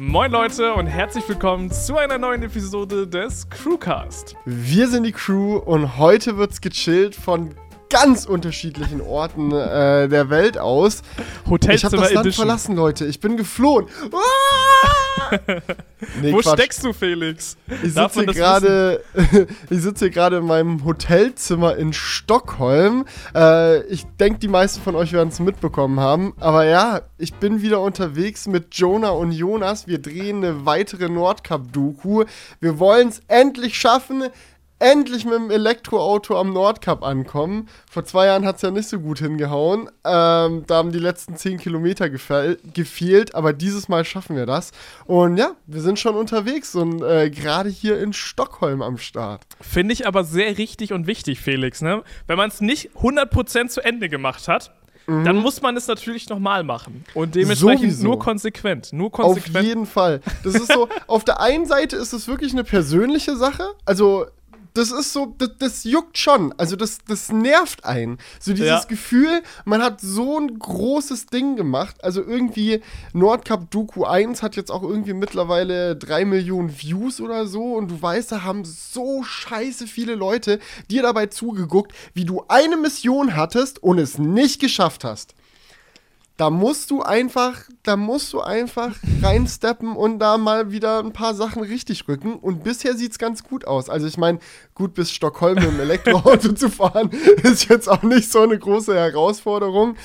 Moin Leute und herzlich willkommen zu einer neuen Episode des Crewcast. Wir sind die Crew und heute wird's gechillt von ganz unterschiedlichen Orten äh, der Welt aus. Hotelzimmer ich habe das Land Edition. verlassen, Leute. Ich bin geflohen. Ah! Nee, Wo Quatsch. steckst du, Felix? Ich sitze hier gerade, ich sitze hier gerade in meinem Hotelzimmer in Stockholm. Äh, ich denke, die meisten von euch werden es mitbekommen haben. Aber ja, ich bin wieder unterwegs mit Jonah und Jonas. Wir drehen eine weitere Nordcup-Doku. Wir wollen es endlich schaffen. Endlich mit dem Elektroauto am Nordkap ankommen. Vor zwei Jahren hat es ja nicht so gut hingehauen. Ähm, da haben die letzten 10 Kilometer gefehl gefehlt, aber dieses Mal schaffen wir das. Und ja, wir sind schon unterwegs und äh, gerade hier in Stockholm am Start. Finde ich aber sehr richtig und wichtig, Felix. Ne? Wenn man es nicht 100% zu Ende gemacht hat, dann muss man es natürlich nochmal machen. Und dementsprechend Mhm. Sowieso. nur konsequent. Nur Auf konsequent. jeden Fall. Das ist so, auf der einen Seite ist es wirklich eine persönliche Sache. Also, das ist so, das, das juckt schon. Also, das, das nervt einen. So dieses Ja. Gefühl, man hat so ein großes Ding gemacht. Also, irgendwie, Nordcup Doku 1 hat jetzt auch irgendwie mittlerweile drei Millionen Views oder so. Und du weißt, da haben so scheiße viele Leute dir dabei zugeguckt, wie du eine Mission hattest und es nicht geschafft hast da musst du einfach, da musst du einfach reinsteppen und da mal wieder ein paar Sachen richtig rücken. Und bisher sieht's ganz gut aus. Also ich meine, gut bis Stockholm mit dem Elektroauto zu fahren, ist jetzt auch nicht so eine große Herausforderung.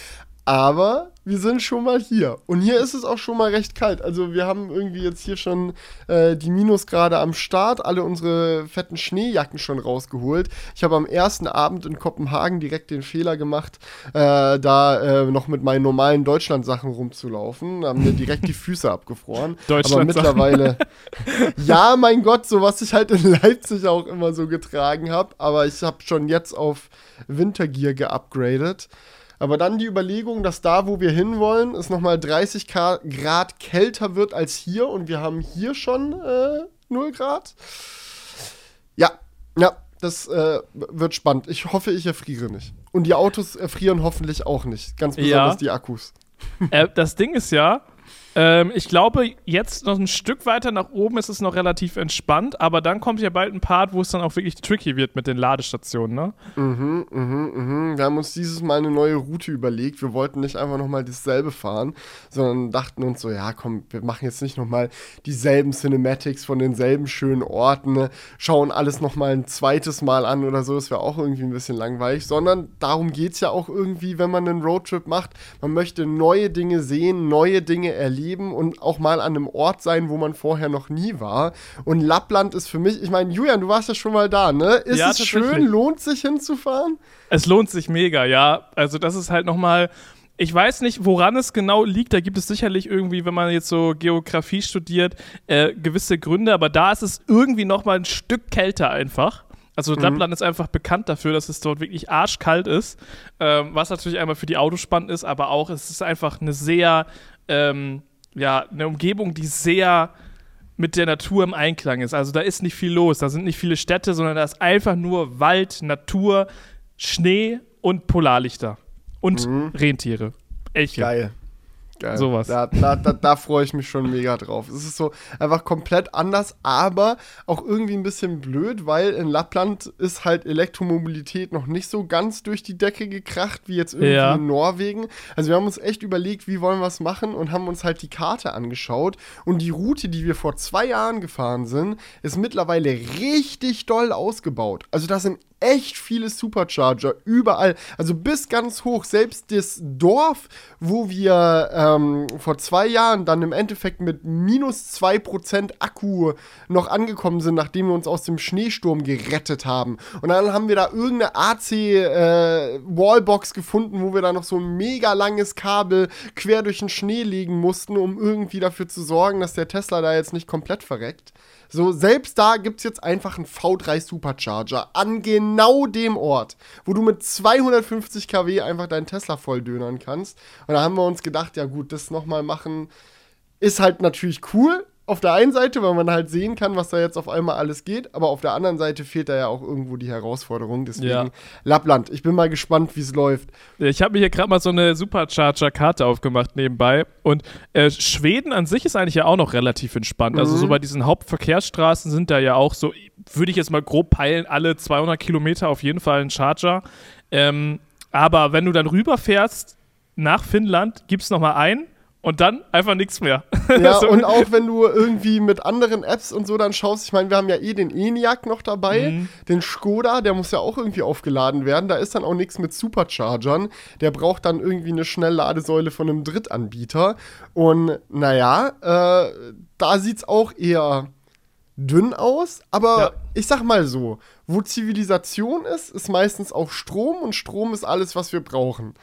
Aber wir sind schon mal hier. Und hier ist es auch schon mal recht kalt. Also wir haben irgendwie jetzt hier schon äh, die Minusgrade am Start, alle unsere fetten Schneejacken schon rausgeholt. Ich habe am ersten Abend in Kopenhagen direkt den Fehler gemacht, äh, da äh, noch mit meinen normalen Deutschland-Sachen rumzulaufen. Da haben mir direkt die Füße abgefroren. Aber Deutschland-Sachen. mittlerweile. ja, mein Gott, so was ich halt in Leipzig auch immer so getragen habe. Aber ich habe schon jetzt auf Wintergear geupgradet. Aber dann die Überlegung, dass da, wo wir hinwollen, es nochmal 30 Ka- Grad kälter wird als hier und wir haben hier schon äh, 0 Grad. Ja, ja, das äh, wird spannend. Ich hoffe, ich erfriere nicht. Und die Autos erfrieren hoffentlich auch nicht. Ganz besonders Ja. die Akkus. äh, das Ding ist ja, ähm, ich glaube, jetzt noch ein Stück weiter nach oben ist es noch relativ entspannt, aber dann kommt ja bald ein Part, wo es dann auch wirklich tricky wird mit den Ladestationen, ne? Mhm, mhm, mhm. Wir haben uns dieses Mal eine neue Route überlegt. Wir wollten nicht einfach nochmal dasselbe fahren, sondern dachten uns so, ja, komm, wir machen jetzt nicht nochmal dieselben Cinematics von denselben schönen Orten, ne? schauen alles nochmal ein zweites Mal an oder so. Das wäre auch irgendwie ein bisschen langweilig, sondern darum geht es ja auch irgendwie, wenn man einen Roadtrip macht. Man möchte neue Dinge sehen, neue Dinge erleben und auch mal an einem Ort sein, wo man vorher noch nie war. Und Lappland ist für mich, ich meine, Julian, du warst ja schon mal da, ne? Ist Ja, es schön? Lohnt sich hinzufahren? Es lohnt sich mega, ja. Also das ist halt nochmal. Ich weiß nicht, woran es genau liegt. Da gibt es sicherlich irgendwie, wenn man jetzt so Geografie studiert, äh, gewisse Gründe. Aber da ist es irgendwie nochmal ein Stück kälter einfach. Also Lappland ist einfach bekannt dafür, dass es dort wirklich arschkalt ist. Ähm, was natürlich einmal für die Autos spannend ist, aber auch es ist einfach eine sehr, ähm, ja, eine Umgebung, die sehr mit der Natur im Einklang ist. Also da ist nicht viel los, da sind nicht viele Städte, sondern da ist einfach nur Wald, Natur, Schnee und Polarlichter. Und Rentiere. Elche. Geil. Geil. Sowas. Da, da, da, da freue ich mich schon mega drauf. Es ist so einfach komplett anders, aber auch irgendwie ein bisschen blöd, weil in Lappland ist halt Elektromobilität noch nicht so ganz durch die Decke gekracht, wie jetzt irgendwie Ja. in Norwegen. Also wir haben uns echt überlegt, wie wollen wir es machen und haben uns halt die Karte angeschaut. Und die Route, die wir vor zwei Jahren gefahren sind, ist mittlerweile richtig doll ausgebaut. Also da sind echt viele Supercharger überall, also bis ganz hoch. Selbst das Dorf, wo wir ähm, vor zwei Jahren dann im Endeffekt mit minus 2% Akku noch angekommen sind, nachdem wir uns aus dem Schneesturm gerettet haben. Und dann haben wir da irgendeine AC-Wallbox gefunden, wo wir da noch so ein mega langes Kabel quer durch den Schnee legen mussten, um irgendwie dafür zu sorgen, dass der Tesla da jetzt nicht komplett verreckt. So, selbst da gibt es jetzt einfach einen V3 Supercharger an genau dem Ort, wo du mit 250 kW einfach deinen Tesla volldönern kannst. Und da haben wir uns gedacht, ja gut, das nochmal machen ist halt natürlich cool. Auf der einen Seite, weil man halt sehen kann, was da jetzt auf einmal alles geht, aber auf der anderen Seite fehlt da ja auch irgendwo die Herausforderung. Deswegen Ja. Lappland. Ich bin mal gespannt, wie es läuft. Ich habe mir hier gerade mal so eine Supercharger-Karte aufgemacht nebenbei. Und äh, Schweden an sich ist eigentlich ja auch noch relativ entspannt. Also so bei diesen Hauptverkehrsstraßen sind da ja auch so, würde ich jetzt mal grob peilen, alle 200 Kilometer auf jeden Fall ein Charger. Ähm, aber wenn du dann rüberfährst nach Finnland, gibst noch mal ein und dann einfach nichts mehr. Ja, So- und auch wenn du irgendwie mit anderen Apps und so dann schaust, ich meine, wir haben ja eh den ENIAC noch dabei, Mhm. den Skoda, der muss ja auch irgendwie aufgeladen werden. Da ist dann auch nichts mit Superchargern. Der braucht dann irgendwie eine Schnellladesäule von einem Drittanbieter. Und naja, äh, da sieht's auch eher dünn aus, aber Ja. ich sag mal so, wo Zivilisation ist, ist meistens auch Strom und Strom ist alles, was wir brauchen.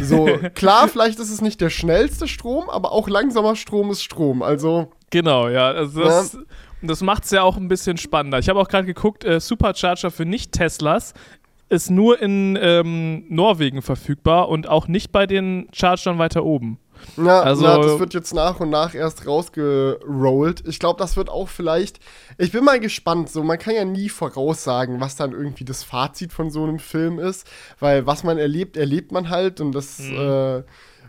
So, klar, vielleicht ist es nicht der schnellste Strom, aber auch langsamer Strom ist Strom. Also, Genau, ja. Also das, das macht es ja auch ein bisschen spannender. Ich habe auch gerade geguckt, äh, Supercharger für Nicht-Teslas ist nur in ähm, Norwegen verfügbar und auch nicht bei den Chargern weiter oben. Ja, Also- na, das wird jetzt nach und nach erst rausgerollt. Ich glaube, das wird auch vielleicht. Ich bin mal gespannt. So, man kann ja nie voraussagen, was dann irgendwie das Fazit von so einem Film ist, weil was man erlebt, erlebt man halt und das äh,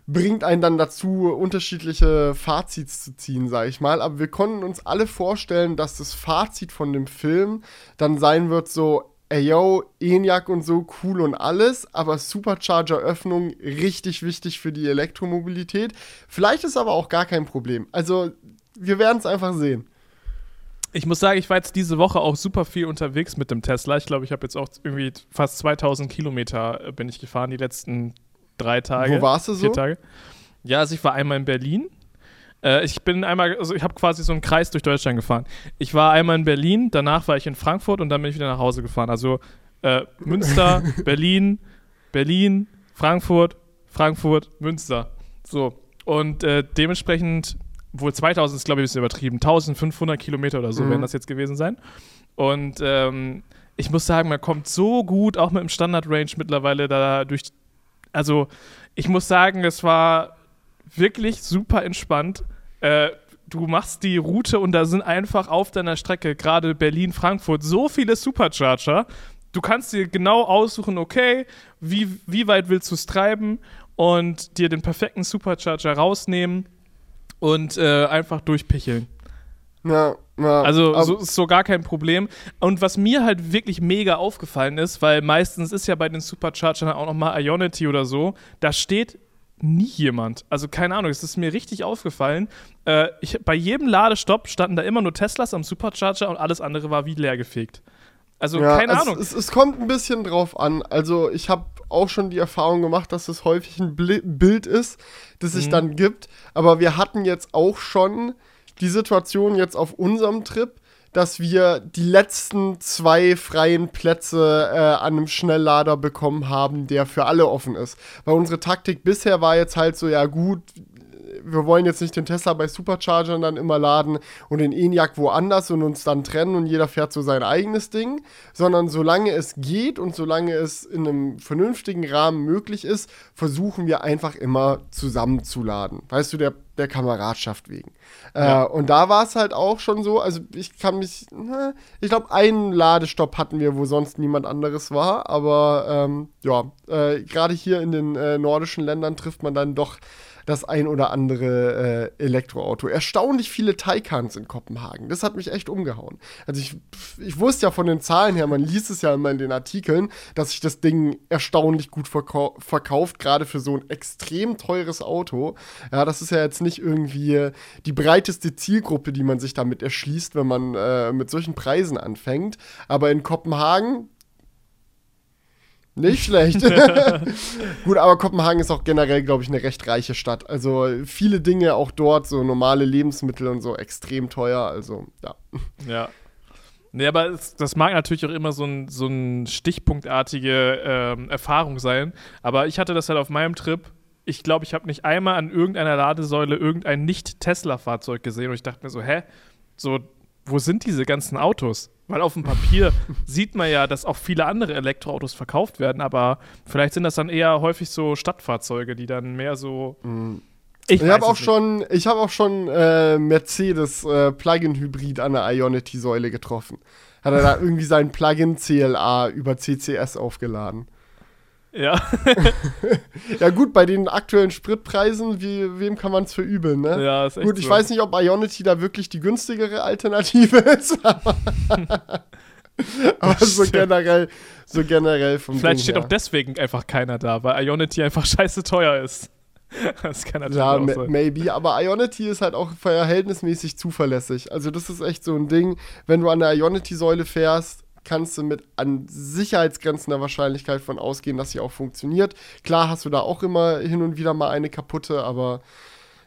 bringt einen dann dazu, unterschiedliche Fazits zu ziehen, sage ich mal. Aber wir konnten uns alle vorstellen, dass das Fazit von dem Film dann sein wird so. Ey, yo, ENIAC und so, cool und alles, aber Supercharger-Öffnung richtig wichtig für die Elektromobilität. Vielleicht ist aber auch gar kein Problem. Also, wir werden es einfach sehen. Ich muss sagen, ich war jetzt diese Woche auch super viel unterwegs mit dem Tesla. Ich glaube, ich habe jetzt auch irgendwie fast 2000 Kilometer äh, bin ich gefahren die letzten drei Tage. Wo warst du so? Vier Tage. Ja, also ich war einmal in Berlin. Äh, ich bin einmal, also ich habe quasi so einen Kreis durch Deutschland gefahren. Ich war einmal in Berlin, danach war ich in Frankfurt und dann bin ich wieder nach Hause gefahren. Also äh, Münster, Berlin, Berlin, Frankfurt, Frankfurt, Münster. So. Und äh, dementsprechend, wohl 2000 ist, glaube ich, ein bisschen übertrieben. 1500 Kilometer oder so Mhm. werden das jetzt gewesen sein. Und ähm, ich muss sagen, man kommt so gut, auch mit dem Standard-Range mittlerweile da durch. Also, ich muss sagen, es war wirklich super entspannt. Äh, du machst die Route und da sind einfach auf deiner Strecke, gerade Berlin-Frankfurt, so viele Supercharger. Du kannst dir genau aussuchen, okay, wie, wie weit willst du es treiben und dir den perfekten Supercharger rausnehmen und äh, einfach durchpicheln. Ja, ja. Also so ist so gar kein Problem. Und was mir halt wirklich mega aufgefallen ist, weil meistens ist ja bei den Superchargern auch noch mal Ionity oder so, da steht nie jemand. Also keine Ahnung, es ist mir richtig aufgefallen. Äh, ich, bei jedem Ladestopp standen da immer nur Teslas am Supercharger und alles andere war wie leer gefegt. Also ja, keine es, Ahnung. Es, es kommt ein bisschen drauf an. Also, ich habe auch schon die Erfahrung gemacht, dass es häufig ein Bli Bild ist, das sich Mhm. dann gibt. Aber wir hatten jetzt auch schon die Situation jetzt auf unserem Trip, dass wir die letzten zwei freien Plätze äh, an einem Schnelllader bekommen haben, der für alle offen ist. Weil unsere Taktik bisher war jetzt halt so, ja gut, wir wollen jetzt nicht den Tesla bei Superchargern dann immer laden und den ENIAC woanders und uns dann trennen und jeder fährt so sein eigenes Ding, sondern solange es geht und solange es in einem vernünftigen Rahmen möglich ist, versuchen wir einfach immer zusammenzuladen. Weißt du, der, der Kameradschaft wegen. Ja. Äh, und da war es halt auch schon so, also ich kann mich, na, ich glaube, einen Ladestopp hatten wir, wo sonst niemand anderes war, aber ähm, ja, äh, gerade hier in den äh, nordischen Ländern trifft man dann doch das ein oder andere äh, Elektroauto. Erstaunlich viele Taycans in Kopenhagen. Das hat mich echt umgehauen. Also ich, ich wusste ja von den Zahlen her, man liest es ja immer in den Artikeln, dass sich das Ding erstaunlich gut verkau verkauft, gerade für so ein extrem teures Auto. Ja, das ist ja jetzt nicht irgendwie die breiteste Zielgruppe, die man sich damit erschließt, wenn man äh, mit solchen Preisen anfängt. Aber in Kopenhagen nicht schlecht. Gut, aber Kopenhagen ist auch generell, glaube ich, eine recht reiche Stadt. Also viele Dinge auch dort, so normale Lebensmittel und so, extrem teuer. Also, ja. Ja. Nee, aber es, das mag natürlich auch immer so ein, so ein stichpunktartige ähm, Erfahrung sein. Aber ich hatte das halt auf meinem Trip. Ich glaube, ich habe nicht einmal an irgendeiner Ladesäule irgendein Nicht-Tesla-Fahrzeug gesehen. Und ich dachte mir so, hä? So, wo sind diese ganzen Autos? Weil auf dem Papier sieht man ja, dass auch viele andere Elektroautos verkauft werden, aber vielleicht sind das dann eher häufig so Stadtfahrzeuge, die dann mehr so Mm. Ich, weiß habe auch schon, ich habe auch schon äh, Mercedes äh, Plug-in-Hybrid an der Ionity-Säule getroffen. Hat er da irgendwie sein Plug-in CLA über CCS aufgeladen. Ja. Ja gut, bei den aktuellen Spritpreisen, wie, wem kann man es verübeln, ne? ja, ist echt Gut, ich so. weiß nicht, ob Ionity da wirklich die günstigere Alternative ist, aber, aber so generell, so generell vom Vielleicht Ding steht her. auch deswegen einfach keiner da, weil Ionity einfach scheiße teuer ist. Das kann natürlich Ja, auch ma- sein. maybe, aber Ionity ist halt auch verhältnismäßig zuverlässig. Also das ist echt so ein Ding, wenn du an der Ionity-Säule fährst, kannst du mit an sicherheitsgrenzender Wahrscheinlichkeit von ausgehen, dass sie auch funktioniert. Klar hast du da auch immer hin und wieder mal eine kaputte, aber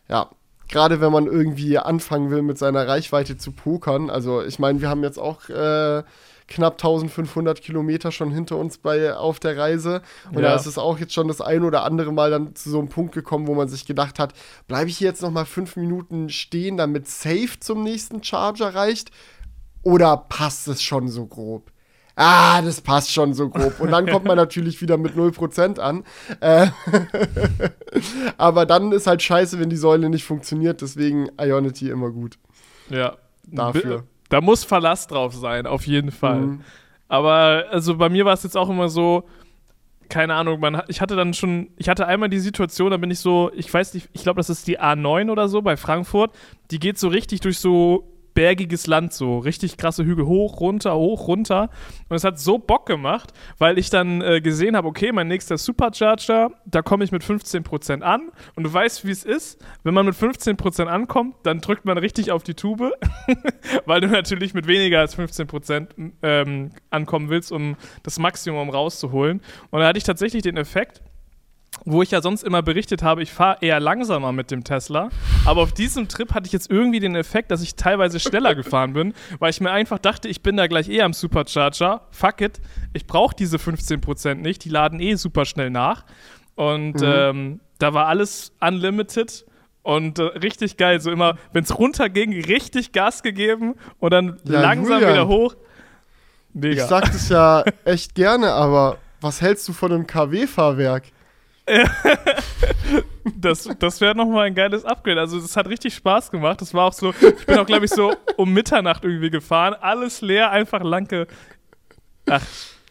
ja, gerade wenn man irgendwie anfangen will, mit seiner Reichweite zu pokern, also ich meine, wir haben jetzt auch äh, knapp 1500 Kilometer schon hinter uns bei, auf der Reise. Und Ja. da ist es auch jetzt schon das ein oder andere Mal dann zu so einem Punkt gekommen, wo man sich gedacht hat, bleibe ich hier jetzt noch mal fünf Minuten stehen, damit safe zum nächsten Charger reicht? Oder passt es schon so grob? Ah, das passt schon so grob. Und dann kommt man natürlich wieder mit 0% an. Äh, aber dann ist halt scheiße, wenn die Säule nicht funktioniert. Deswegen Ionity immer gut. Ja. Dafür. Da muss Verlass drauf sein, auf jeden Fall. Mhm. Aber also bei mir war es jetzt auch immer so, keine Ahnung, man, ich hatte dann schon, ich hatte einmal die Situation, da bin ich so, ich weiß nicht, ich glaube, das ist die A9 oder so bei Frankfurt, die geht so richtig durch so bergiges Land, so richtig krasse Hügel, hoch, runter, hoch, runter. Und es hat so Bock gemacht, weil ich dann äh, gesehen habe, okay, mein nächster Supercharger, da komme ich mit 15% an. Und du weißt, wie es ist, wenn man mit 15% ankommt, dann drückt man richtig auf die Tube, weil du natürlich mit weniger als 15% ähm, ankommen willst, um das Maximum rauszuholen. Und da hatte ich tatsächlich den Effekt, wo ich ja sonst immer berichtet habe, ich fahre eher langsamer mit dem Tesla. Aber auf diesem Trip hatte ich jetzt irgendwie den Effekt, dass ich teilweise schneller gefahren bin, weil ich mir einfach dachte, ich bin da gleich eh am Supercharger. Fuck it, ich brauche diese 15% nicht, die laden eh super schnell nach. Und ähm, da war alles unlimited. Und äh, richtig geil, so immer, wenn es runterging, richtig Gas gegeben und dann Ja, langsam Julian. wieder hoch. Ich Mega. sag das ja echt gerne, aber was hältst du von einem KW-Fahrwerk? Das, das wäre nochmal ein geiles Upgrade. Also, das hat richtig Spaß gemacht. Das war auch so, ich bin auch, glaube ich, so um Mitternacht irgendwie gefahren. Alles leer, einfach lanke. Ach,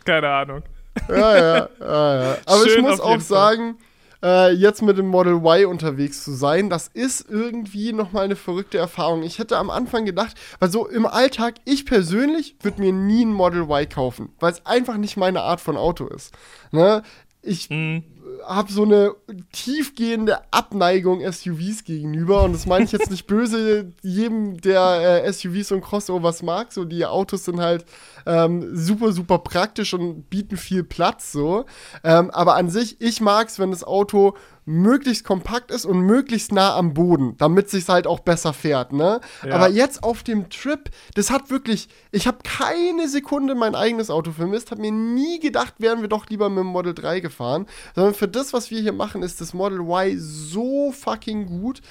keine Ahnung. Ja, ja, ja, ja. Aber ich Schön muss auf auch sagen, äh, jetzt mit dem Model Y unterwegs zu sein, das ist irgendwie nochmal eine verrückte Erfahrung. Ich hätte am Anfang gedacht, weil so im Alltag, ich persönlich würde mir nie ein Model Y kaufen, weil es einfach nicht meine Art von Auto ist. Ne? Ich Mhm. Habe so eine tiefgehende Abneigung SUVs gegenüber und das meine ich jetzt nicht böse jedem, der äh, SUVs und Crossovers mag. So die Autos sind halt ähm, super super praktisch und bieten viel Platz so. Ähm, aber an sich ich mag's, wenn das Auto möglichst kompakt ist und möglichst nah am Boden, damit sich's halt auch besser fährt, ne? Ja. Aber jetzt auf dem Trip, das hat wirklich, ich habe keine Sekunde mein eigenes Auto vermisst, habe mir nie gedacht, wären wir doch lieber mit dem Model 3 gefahren, sondern für das, was wir hier machen, ist das Model Y so fucking gut,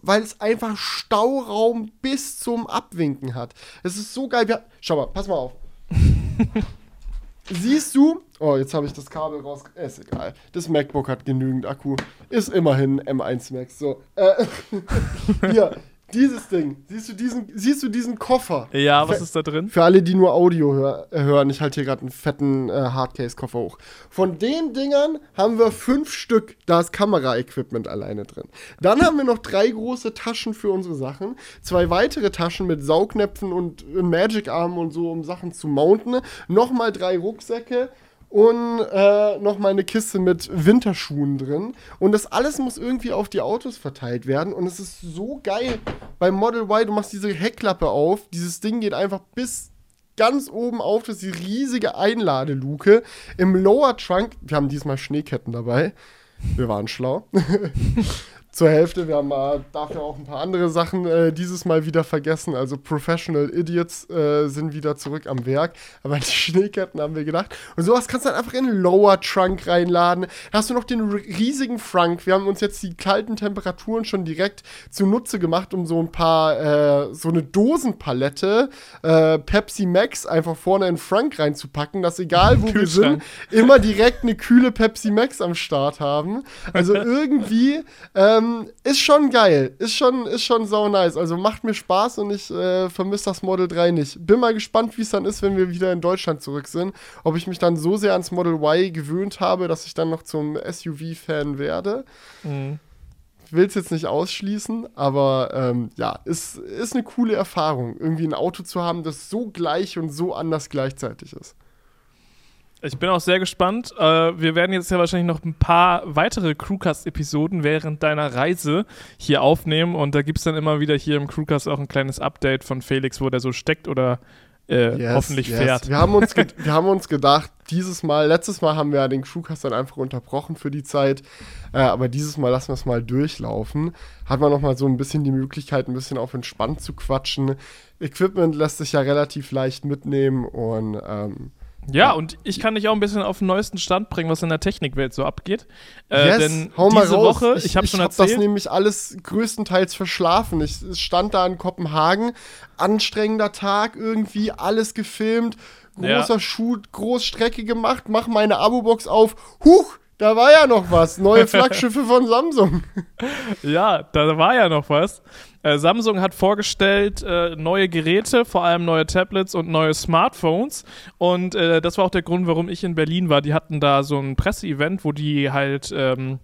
weil es einfach Stauraum bis zum Abwinken hat. Es ist so geil. Schau mal, pass mal auf. Siehst du? Oh, jetzt habe ich das Kabel raus. Ist egal. Das MacBook hat genügend Akku. Ist immerhin M1 Max. So. Äh, hier, dieses Ding. Siehst du diesen, siehst du diesen Koffer? Ja, was Fe- ist da drin? Für alle, die nur Audio hör äh, hören, ich halte hier gerade einen fetten äh, Hardcase-Koffer hoch. Von den Dingern haben wir fünf Stück. Da ist Kamera-Equipment alleine drin. Dann haben wir noch drei große Taschen für unsere Sachen. Zwei weitere Taschen mit Saugnäpfen und äh, Magic-Armen und so, um Sachen zu mounten. Nochmal drei Rucksäcke. Und äh, nochmal eine Kiste mit Winterschuhen drin. Und das alles muss irgendwie auf die Autos verteilt werden. Und es ist so geil. Beim Model Y, du machst diese Heckklappe auf. Dieses Ding geht einfach bis ganz oben auf. Das ist die riesige Einladeluke. Im Lower Trunk, wir haben diesmal Schneeketten dabei. Wir waren schlau. Zur Hälfte. Wir haben äh, dafür auch ein paar andere Sachen äh, dieses Mal wieder vergessen. Also Professional Idiots äh, sind wieder zurück am Werk. Aber die Schneeketten haben wir gedacht. Und sowas kannst du dann einfach in den Lower Trunk reinladen. Da hast du noch den ri- riesigen Frunk. Wir haben uns jetzt die kalten Temperaturen schon direkt zunutze gemacht, um so ein paar, äh, so eine Dosenpalette äh, Pepsi Max einfach vorne in den Frunk reinzupacken, dass egal wo wir sind, immer direkt eine kühle Pepsi Max am Start haben. Also irgendwie ähm, ähm, ist schon geil. Ist schon, ist schon sau nice. Also macht mir Spaß und ich äh, vermisse das Model 3 nicht. Bin mal gespannt, wie es dann ist, wenn wir wieder in Deutschland zurück sind. Ob ich mich dann so sehr ans Model Y gewöhnt habe, dass ich dann noch zum SUV-Fan werde. Mhm. Will es jetzt nicht ausschließen, aber ähm, ja, ist, ist eine coole Erfahrung, irgendwie ein Auto zu haben, das so gleich und so anders gleichzeitig ist. Ich bin auch sehr gespannt. Äh, wir werden jetzt ja wahrscheinlich noch ein paar weitere Crewcast-Episoden während deiner Reise hier aufnehmen und da gibt es dann immer wieder hier im Crewcast auch ein kleines Update von Felix, wo der so steckt oder äh, yes, hoffentlich yes. fährt. Wir haben, uns wir haben uns gedacht, dieses Mal, letztes Mal haben wir ja den Crewcast dann einfach unterbrochen für die Zeit, äh, aber dieses Mal lassen wir es mal durchlaufen. Hat man nochmal so ein bisschen die Möglichkeit, ein bisschen auf entspannt zu quatschen. Equipment lässt sich ja relativ leicht mitnehmen und ähm, ja, und ich kann dich auch ein bisschen auf den neuesten Stand bringen, was in der Technikwelt so abgeht. Äh, yes, denn hau mal diese raus. Woche, ich, ich habe schon hab erzählt, das nämlich alles größtenteils verschlafen. Ich stand da in Kopenhagen, anstrengender Tag irgendwie, alles gefilmt, großer ja. Shoot, Großstrecke gemacht, mach meine Abo-Box auf, huch, da war ja noch was. Neue Flaggschiffe von Samsung. Ja, da war ja noch was. Äh, Samsung hat vorgestellt äh, neue Geräte, vor allem neue Tablets und neue Smartphones. Und äh, das war auch der Grund, warum ich in Berlin war. Die hatten da so ein Presseevent, wo die halt. Ähm,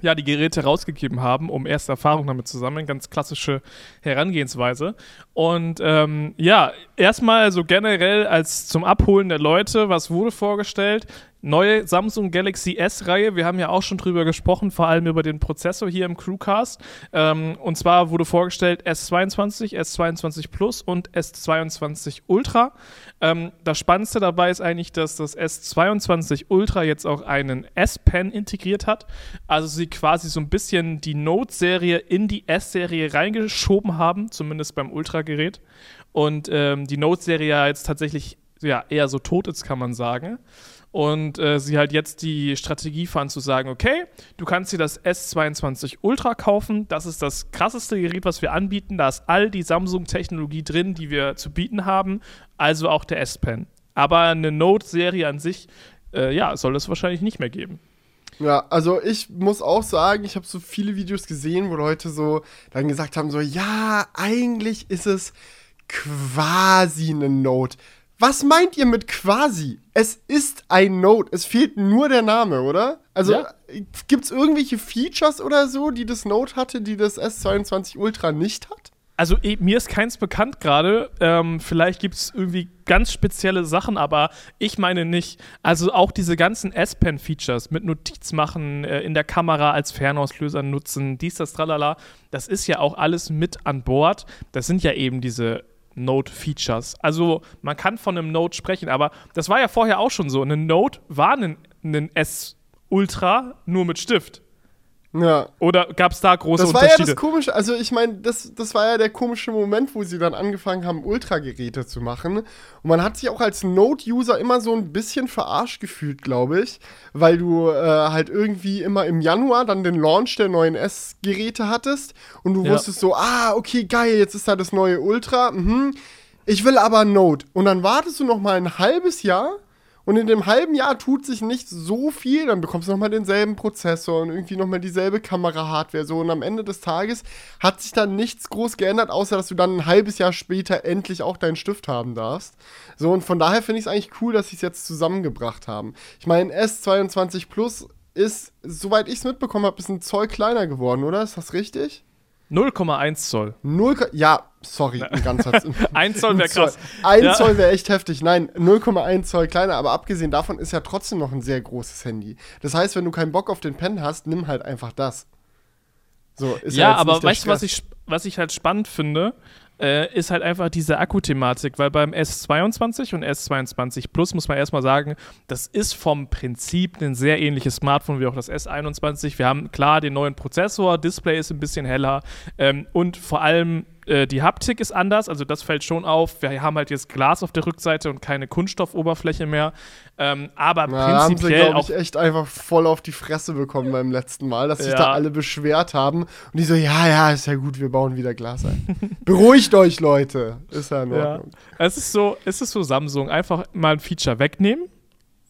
ja, die Geräte rausgegeben haben, um erste Erfahrungen damit zu sammeln. Ganz klassische Herangehensweise. Und ähm, ja, erstmal so generell als zum Abholen der Leute, was wurde vorgestellt? Neue Samsung Galaxy S-Reihe. Wir haben ja auch schon drüber gesprochen, vor allem über den Prozessor hier im Crewcast. Ähm, und zwar wurde vorgestellt S22, S22 Plus und S22 Ultra. Ähm, das Spannendste dabei ist eigentlich, dass das S22 Ultra jetzt auch einen S-Pen integriert hat. Also sie quasi so ein bisschen die Note-Serie in die S-Serie reingeschoben haben, zumindest beim Ultra-Gerät. Und ähm, die Note-Serie ja jetzt tatsächlich ja, eher so tot ist, kann man sagen und äh, sie halt jetzt die Strategie fahren zu sagen, okay, du kannst dir das S22 Ultra kaufen, das ist das krasseste Gerät, was wir anbieten, da ist all die Samsung-Technologie drin, die wir zu bieten haben, also auch der S-Pen. Aber eine Note-Serie an sich, äh, ja, soll es wahrscheinlich nicht mehr geben. Ja, also ich muss auch sagen, ich habe so viele Videos gesehen, wo Leute so dann gesagt haben, so, ja, eigentlich ist es quasi eine Note. Was meint ihr mit quasi? Es ist ein Note. Es fehlt nur der Name, oder? Also ja. gibt es irgendwelche Features oder so, die das Note hatte, die das S22 Ultra nicht hat? Also eh, mir ist keins bekannt gerade. Ähm, vielleicht gibt es irgendwie ganz spezielle Sachen, aber ich meine nicht. Also auch diese ganzen S-Pen-Features mit Notiz machen, äh, in der Kamera als Fernauslöser nutzen, dies, das, tralala, das ist ja auch alles mit an Bord. Das sind ja eben diese Note-Features. Also man kann von einem Note sprechen, aber das war ja vorher auch schon so. Ein Note war ein, ein S Ultra nur mit Stift. Ja. Oder gab es da große das Unterschiede? Das war ja das Komische, also ich meine, das, das war ja der komische Moment, wo sie dann angefangen haben, Ultra-Geräte zu machen. Und man hat sich auch als Note-User immer so ein bisschen verarscht gefühlt, glaube ich, weil du äh, halt irgendwie immer im Januar dann den Launch der neuen S-Geräte hattest und du ja. wusstest so, ah, okay, geil, jetzt ist da das neue Ultra, mhm. Ich will aber Note. Und dann wartest du noch mal ein halbes Jahr und in dem halben Jahr tut sich nicht so viel, dann bekommst du nochmal denselben Prozessor und irgendwie nochmal dieselbe Kamera-Hardware. So, und am Ende des Tages hat sich dann nichts groß geändert, außer dass du dann ein halbes Jahr später endlich auch deinen Stift haben darfst. So, und von daher finde ich es eigentlich cool, dass sie es jetzt zusammengebracht haben. Ich meine, S22 Plus ist, soweit ich es mitbekommen habe, ist ein Zoll kleiner geworden, oder? Ist das richtig? 0,1 Zoll. 0, ja, sorry, ein ganzer 1 Zoll wäre krass. 1 ja. Zoll wäre echt heftig. Nein, 0,1 Zoll kleiner, aber abgesehen davon ist ja trotzdem noch ein sehr großes Handy. Das heißt, wenn du keinen Bock auf den Pen hast, nimm halt einfach das. So, ist ja, ja aber weißt du, was ich, was ich halt spannend finde? äh, ist halt einfach diese Akkuthematik, weil beim S22 und S22 Plus muss man erstmal sagen, das ist vom Prinzip ein sehr ähnliches Smartphone wie auch das S21. Wir haben klar den neuen Prozessor, Display ist ein bisschen heller ähm, und vor allem äh, die Haptik ist anders, also das fällt schon auf. Wir haben halt jetzt Glas auf der Rückseite und keine Kunststoffoberfläche mehr. Ähm, aber Na, prinzipiell haben sie, auch ich, echt einfach voll auf die Fresse bekommen beim letzten Mal, dass sich ja. da alle beschwert haben. Und die so, ja, ja, ist ja gut, wir bauen wieder Glas ein. Beruhigt euch, Leute. Ist ja in Ordnung. Ja. Es ist so, es ist so Samsung. Einfach mal ein Feature wegnehmen,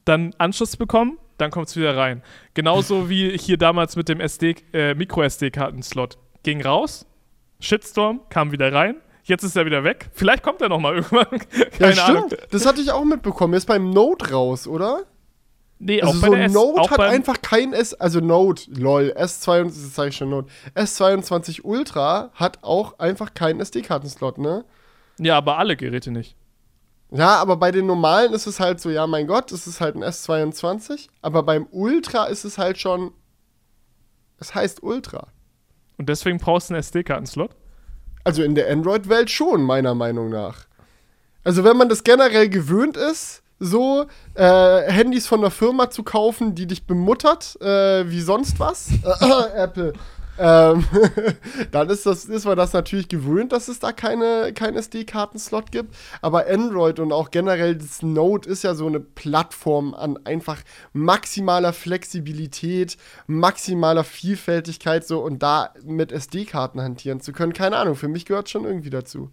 dann Anschluss bekommen, dann kommt es wieder rein. Genauso wie hier damals mit dem SD, äh, Micro-SD-Karten-Slot. Ging raus, Shitstorm, kam wieder rein, jetzt ist er wieder weg. Vielleicht kommt er nochmal irgendwann. Keine ja, stimmt. Ahnung. Das hatte ich auch mitbekommen. Er ist beim Note raus, oder? Nee, also auch so bei der Note S, hat einfach kein S, also Note, lol, S22, das sage ich schon Note. S22 Ultra hat auch einfach keinen SD-Kartenslot, ne? Ja, aber alle Geräte nicht. Ja, aber bei den normalen ist es halt so, ja, mein Gott, es ist halt ein S22, aber beim Ultra ist es halt schon, es heißt Ultra. Und deswegen brauchst du einen SD-Kartenslot? Also in der Android-Welt schon, meiner Meinung nach. Also wenn man das generell gewöhnt ist, so äh, Handys von der Firma zu kaufen, die dich bemuttert, äh, wie sonst was, Apple, ähm, dann ist, das, ist man das natürlich gewöhnt, dass es da keine, kein SD-Karten-Slot gibt. Aber Android und auch generell das Note ist ja so eine Plattform an einfach maximaler Flexibilität, maximaler Vielfältigkeit so und da mit SD-Karten hantieren zu können. Keine Ahnung, für mich gehört schon irgendwie dazu.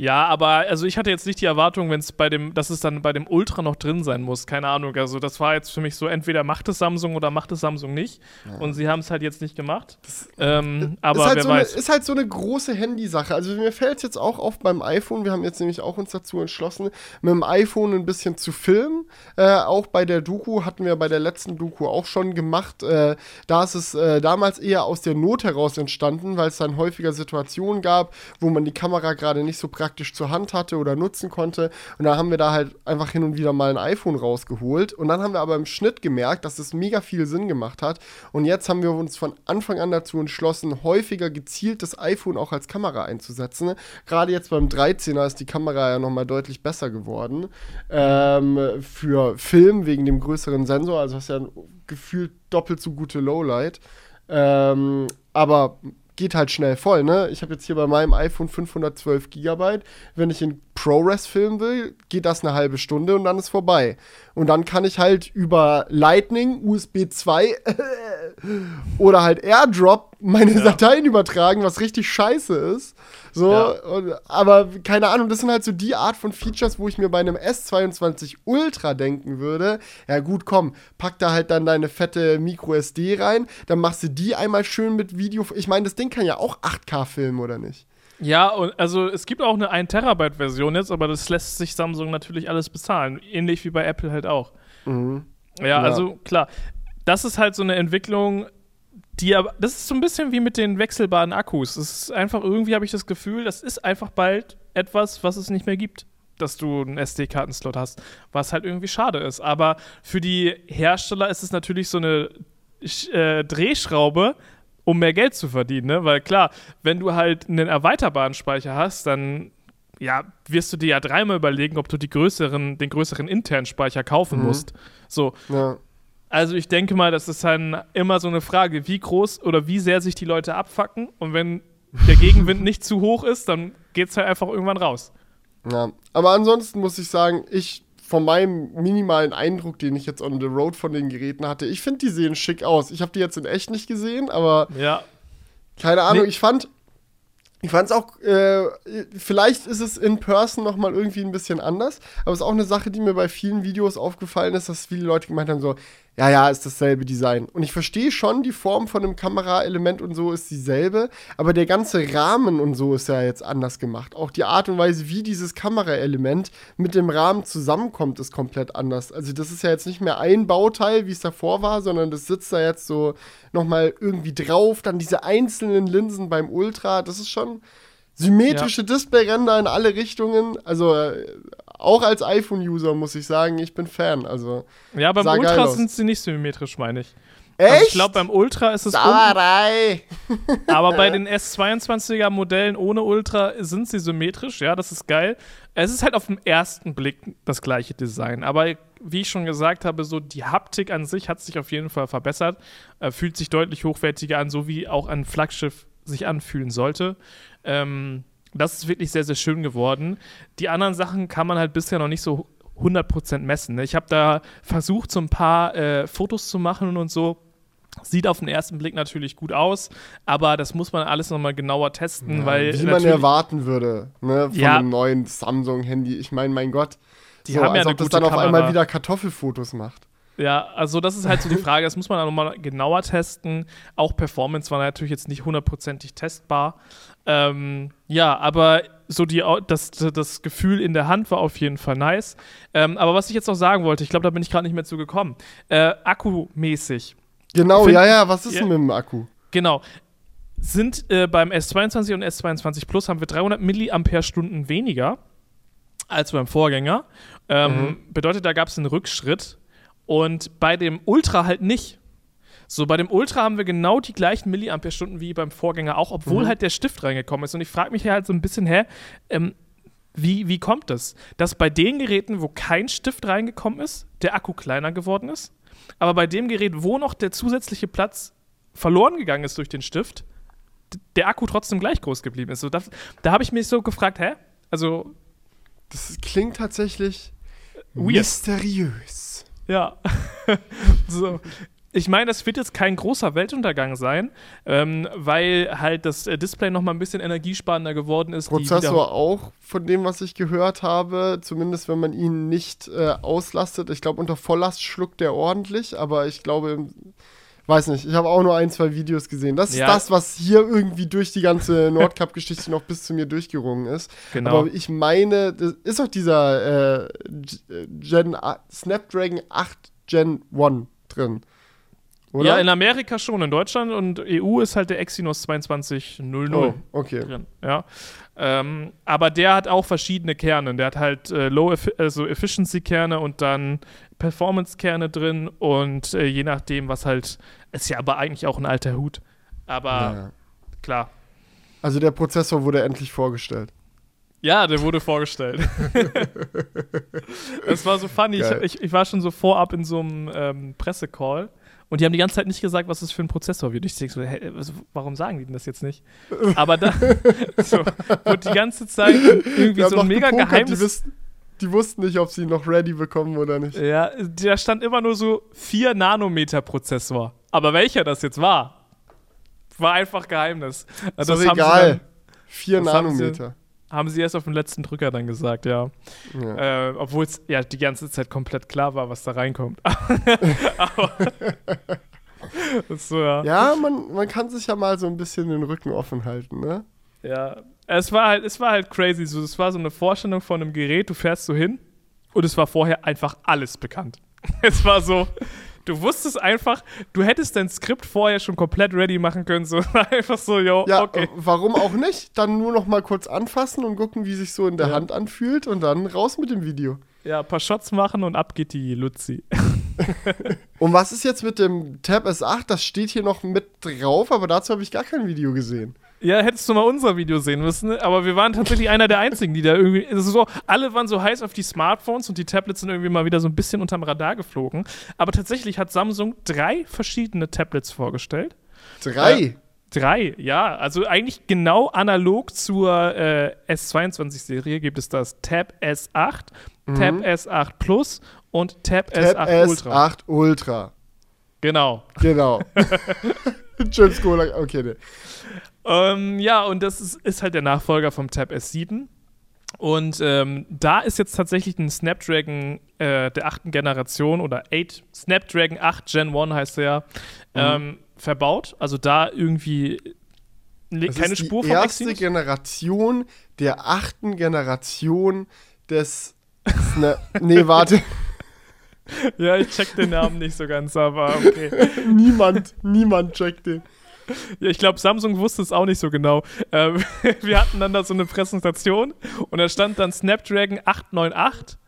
Ja, aber also ich hatte jetzt nicht die Erwartung, wenn es bei dem, dass es dann bei dem Ultra noch drin sein muss. Keine Ahnung. Also das war jetzt für mich so, entweder macht es Samsung oder macht es Samsung nicht. Ja. Und sie haben es halt jetzt nicht gemacht. Das, ähm, aber halt wer so weiß. Eine, ist halt so eine große Handysache. Also mir fällt es jetzt auch auf beim iPhone. Wir haben jetzt nämlich auch uns dazu entschlossen, mit dem iPhone ein bisschen zu filmen. Äh, auch bei der Doku hatten wir bei der letzten Doku auch schon gemacht. Äh, da ist es äh, damals eher aus der Not heraus entstanden, weil es dann häufiger Situationen gab, wo man die Kamera gerade nicht so praktisch praktisch zur Hand hatte oder nutzen konnte. Und da haben wir da halt einfach hin und wieder mal ein iPhone rausgeholt. Und dann haben wir aber im Schnitt gemerkt, dass es mega viel Sinn gemacht hat. Und jetzt haben wir uns von Anfang an dazu entschlossen, häufiger gezielt das iPhone auch als Kamera einzusetzen. Gerade jetzt beim 13er ist die Kamera ja nochmal deutlich besser geworden. Ähm, für Film wegen dem größeren Sensor. Also hast ja gefühlt doppelt so gute Lowlight. Ähm, aber geht halt schnell voll, ne? Ich habe jetzt hier bei meinem iPhone 512 GB. Wenn ich in ProRes filmen will, geht das eine halbe Stunde und dann ist vorbei. Und dann kann ich halt über Lightning, USB 2 oder halt AirDrop meine ja. Dateien übertragen, was richtig scheiße ist. So, ja. und, aber keine Ahnung, das sind halt so die Art von Features, wo ich mir bei einem S22 Ultra denken würde. Ja, gut, komm, pack da halt dann deine fette Micro SD rein, dann machst du die einmal schön mit Video. Ich meine, das Ding kann ja auch 8K filmen, oder nicht? Ja, und also es gibt auch eine 1 Terabyte Version jetzt, aber das lässt sich Samsung natürlich alles bezahlen. Ähnlich wie bei Apple halt auch. Mhm. Ja, ja, also klar. Das ist halt so eine Entwicklung, die aber, das ist so ein bisschen wie mit den wechselbaren Akkus. Das ist einfach, irgendwie habe ich das Gefühl, das ist einfach bald etwas, was es nicht mehr gibt, dass du einen SD-Kartenslot hast, was halt irgendwie schade ist. Aber für die Hersteller ist es natürlich so eine äh, Drehschraube, um mehr Geld zu verdienen, ne? Weil klar, wenn du halt einen erweiterbaren Speicher hast, dann ja, wirst du dir ja dreimal überlegen, ob du größeren, den größeren internen Speicher kaufen mhm. musst. So. Ja. Also ich denke mal, das ist dann immer so eine Frage, wie groß oder wie sehr sich die Leute abfacken. Und wenn der Gegenwind nicht zu hoch ist, dann geht es halt einfach irgendwann raus. Ja, aber ansonsten muss ich sagen, ich von meinem minimalen Eindruck, den ich jetzt on the road von den Geräten hatte, ich finde, die sehen schick aus. Ich habe die jetzt in echt nicht gesehen, aber ja. keine Ahnung, nee. ich fand ich fand es auch, äh, vielleicht ist es in Person nochmal irgendwie ein bisschen anders, aber es ist auch eine Sache, die mir bei vielen Videos aufgefallen ist, dass viele Leute gemeint haben, so, ja, ja, ist dasselbe Design. Und ich verstehe schon, die Form von einem Kameraelement und so ist dieselbe, aber der ganze Rahmen und so ist ja jetzt anders gemacht. Auch die Art und Weise, wie dieses Kameraelement mit dem Rahmen zusammenkommt, ist komplett anders. Also das ist ja jetzt nicht mehr ein Bauteil, wie es davor war, sondern das sitzt da jetzt so nochmal irgendwie drauf. Dann diese einzelnen Linsen beim Ultra, das ist schon symmetrische ja. Displayränder in alle Richtungen. Also äh, auch als iPhone-User muss ich sagen, ich bin Fan. Also, ja, beim Ultra sind sie nicht symmetrisch, meine ich. Echt? Also ich glaube, beim Ultra ist es. Sauerei! aber bei den S22er Modellen ohne Ultra sind sie symmetrisch, ja, das ist geil. Es ist halt auf den ersten Blick das gleiche Design. Aber wie ich schon gesagt habe, so die Haptik an sich hat sich auf jeden Fall verbessert. Äh, fühlt sich deutlich hochwertiger an, so wie auch ein Flaggschiff sich anfühlen sollte. Ähm, das ist wirklich sehr, sehr schön geworden. Die anderen Sachen kann man halt bisher noch nicht so 100% messen. Ne? Ich habe da versucht, so ein paar äh, Fotos zu machen und so. Sieht auf den ersten Blick natürlich gut aus, aber das muss man alles nochmal genauer testen, ja, weil. Wie man erwarten würde, ne, von ja, einem neuen Samsung-Handy. Ich meine, mein Gott, die so, haben ja als ob das dann auf einmal wieder Kartoffelfotos macht. Ja, also das ist halt so die Frage, das muss man dann nochmal genauer testen. Auch Performance war natürlich jetzt nicht hundertprozentig testbar. Ähm, ja, aber so die, das, das Gefühl in der Hand war auf jeden Fall nice. Ähm, aber was ich jetzt noch sagen wollte, ich glaube, da bin ich gerade nicht mehr zu gekommen. Äh, Akkumäßig. Genau, Find- ja, ja, was ist Ja. denn mit dem Akku? Genau. Sind äh, beim S22 und S22 Plus haben wir 300 Milliampere-Stunden weniger als beim Vorgänger. Ähm, Bedeutet, da gab es einen Rückschritt. Und bei dem Ultra halt nicht. So, bei dem Ultra haben wir genau die gleichen Milliampere-Stunden wie beim Vorgänger auch, obwohl halt der Stift reingekommen ist. Und ich frage mich halt so ein bisschen, hä, ähm, wie, wie kommt das? Dass bei den Geräten, wo kein Stift reingekommen ist, der Akku kleiner geworden ist, aber bei dem Gerät, wo noch der zusätzliche Platz verloren gegangen ist durch den Stift, der Akku trotzdem gleich groß geblieben ist. So, das, da habe ich mich so gefragt, hä? Also, Das klingt tatsächlich Weird. mysteriös. Ja. so. Ich meine, das wird jetzt kein großer Weltuntergang sein, ähm, weil halt das äh, Display noch mal ein bisschen energiesparender geworden ist. Prozessor auch, von dem, was ich gehört habe, zumindest wenn man ihn nicht äh, auslastet. Ich glaube, unter Volllast schluckt der ordentlich, aber ich glaube, weiß nicht, ich habe auch nur ein, zwei Videos gesehen. Das Ja. ist das, was hier irgendwie durch die ganze Nordcup-Geschichte noch bis zu mir durchgerungen ist. Genau. Aber ich meine, das ist doch dieser äh, äh, Gen Snapdragon 8 Gen 1 drin. Oder? Ja, in Amerika schon, in Deutschland und EU ist halt der Exynos 2200 oh, okay. drin. Ja. Ähm, aber der hat auch verschiedene Kerne. Der hat halt äh, Low Effi also Efficiency Kerne und dann Performance Kerne drin und äh, je nachdem, was halt ist ja aber eigentlich auch ein alter Hut. Aber Ja. klar. Also der Prozessor wurde endlich vorgestellt. Ja, der wurde vorgestellt. das war so funny. Ich, ich, ich war schon so vorab in so einem ähm, Pressecall und die haben die ganze Zeit nicht gesagt, was das für ein Prozessor wird. Ich denke so, hä, was, warum sagen die denn das jetzt nicht? Aber da so, wurde die ganze Zeit irgendwie so ein mega gepokert, Geheimnis. Die, wussten- die wussten nicht, ob sie ihn noch ready bekommen oder nicht. Ja, da stand immer nur so 4 Nanometer Prozessor. Aber welcher das jetzt war, war einfach Geheimnis. Ist das sie egal. dann- 4 das haben sie- Nanometer. Haben sie erst auf den letzten Drücker dann gesagt, ja. Ja. Äh, Obwohl es ja die ganze Zeit komplett klar war, was da reinkommt. Aber. so, ja. Ja, man, man kann sich ja mal so ein bisschen den Rücken offen halten, ne? ja. Es war halt, es war halt crazy. So, es war so eine Vorstellung von einem Gerät, du fährst so hin und es war vorher einfach alles bekannt. Es war so. Du wusstest einfach, du hättest dein Skript vorher schon komplett ready machen können. So einfach so, yo, Ja, okay. äh, warum auch nicht? Dann nur noch mal kurz anfassen und gucken, wie sich so in der Ja. Hand anfühlt und dann raus mit dem Video. Ja, ein paar Shots machen und ab geht die Luzi. Und was ist jetzt mit dem Tab S8? Das steht hier noch mit drauf, aber dazu habe ich gar kein Video gesehen. Ja, hättest du mal unser Video sehen müssen, aber wir waren tatsächlich einer der einzigen, die da irgendwie, also so, alle waren so heiß auf die Smartphones und die Tablets sind irgendwie mal wieder so ein bisschen unterm Radar geflogen. Aber tatsächlich hat Samsung drei verschiedene Tablets vorgestellt. Drei. Äh, Drei, ja. Also eigentlich genau analog zur äh, S22-Serie gibt es das Tab S8, Tab S8 Plus und Tab, Mhm. Tab S8 Ultra. S8 Ultra. Genau. Genau. Chips Cola. Okay, ne. Ähm, ja, und das ist, ist halt der Nachfolger vom Tab S7. Und ähm, da ist jetzt tatsächlich ein Snapdragon äh, der achten Generation oder 8, Snapdragon 8 Gen 1 heißt er ja, ähm, verbaut. Also da irgendwie ne, keine ist Spur die vom erste Exynos. Generation der achten Generation des Sna Nee, warte. Ja, ich check den Namen nicht so ganz, aber okay. niemand, niemand checkt den. Ja, ich glaube, Samsung wusste es auch nicht so genau. Ähm, wir hatten dann da so eine Präsentation und da stand dann Snapdragon 898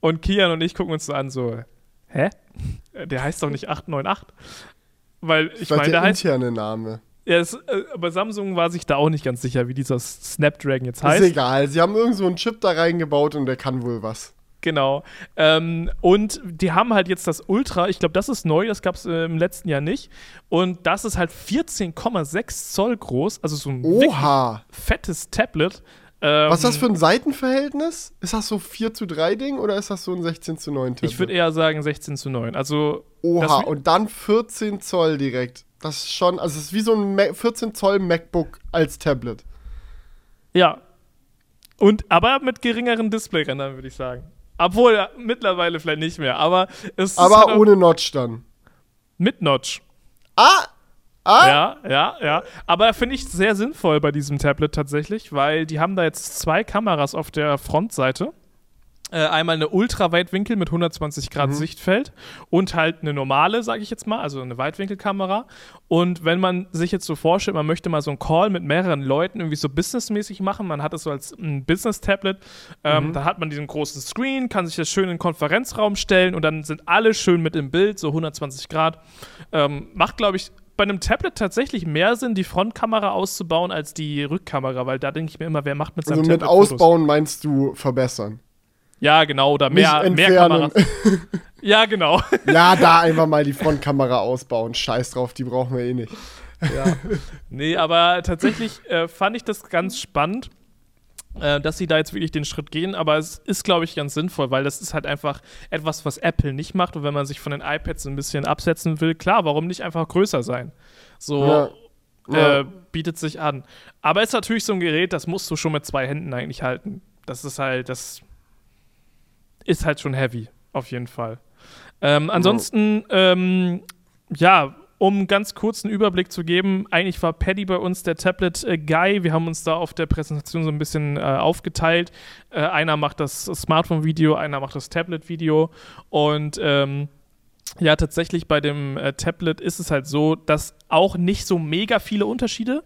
und Kian und ich gucken uns so an, so, hä? Der heißt doch nicht 898. Weil ich meine, der der heißt, interne Name. ja, es, äh, aber Samsung war sich da auch nicht ganz sicher, wie dieser Snapdragon jetzt Ist heißt. egal. Sie haben irgend so einen Chip da reingebaut und der kann wohl was. Genau. Ähm, und die haben halt jetzt das Ultra, ich glaube, das ist neu, das gab es äh, im letzten Jahr nicht. Und das ist halt 14,6 Zoll groß, also so ein Oha. fettes Tablet. Ähm, Was ist das für ein Seitenverhältnis? Ist das so 4 zu 3 Ding oder ist das so ein 16 zu 9 Tablet? Ich würde eher sagen 16 zu 9. Also, Oha, und dann 14 Zoll direkt. Das ist schon, also es ist wie so ein Ma 14 Zoll MacBook als Tablet. ja. Und, aber mit geringeren Displayrändern, würde ich sagen. Obwohl, ja, mittlerweile vielleicht nicht mehr, aber es ist Aber halt ohne Notch dann. mit Notch. Ah! Ah! Ja, ja, ja. Aber finde ich sehr sinnvoll bei diesem Tablet tatsächlich, weil die haben da jetzt zwei Kameras auf der Frontseite. Äh, einmal eine Ultraweitwinkel mit 120 Grad Sichtfeld und halt eine normale, sage ich jetzt mal, also eine Weitwinkelkamera. Und wenn man sich jetzt so vorstellt, man möchte mal so einen Call mit mehreren Leuten irgendwie so businessmäßig machen, man hat es so als ein Business-Tablet, ähm, dann hat man diesen großen Screen, kann sich das schön in den Konferenzraum stellen und dann sind alle schön mit im Bild, so 120 Grad. Ähm, macht, glaube ich, bei einem Tablet tatsächlich mehr Sinn, die Frontkamera auszubauen als die Rückkamera, weil da denke ich mir immer, wer macht mit seinem Also mit Tablet Fotos? Ausbauen meinst du verbessern. Ja, genau, oder mehr, mehr. Kameras. Ja, genau. Ja, da einfach mal die Frontkamera ausbauen. Scheiß drauf, die brauchen wir eh nicht. ja. Nee, aber tatsächlich äh, fand ich das ganz spannend, äh, dass sie da jetzt wirklich den Schritt gehen. Aber es ist, glaube ich, ganz sinnvoll, weil das ist halt einfach etwas, was Apple nicht macht. Und wenn man sich von den iPads ein bisschen absetzen will, klar, warum nicht einfach größer sein? So. Ja. Ja. Äh, bietet sich an. Aber ist natürlich so ein Gerät, das musst du schon mit zwei Händen eigentlich halten. Das ist halt, das ist halt schon heavy, auf jeden Fall. Ähm, ansonsten, ähm, ja, um ganz kurz einen Überblick zu geben, eigentlich war Paddy bei uns der Tablet-Guy. Wir haben uns da auf der Präsentation so ein bisschen äh, aufgeteilt. Äh, einer macht das Smartphone-Video, einer macht das Tablet-Video. Und ähm, ja, tatsächlich bei dem äh, Tablet ist es halt so, dass auch nicht so mega viele Unterschiede,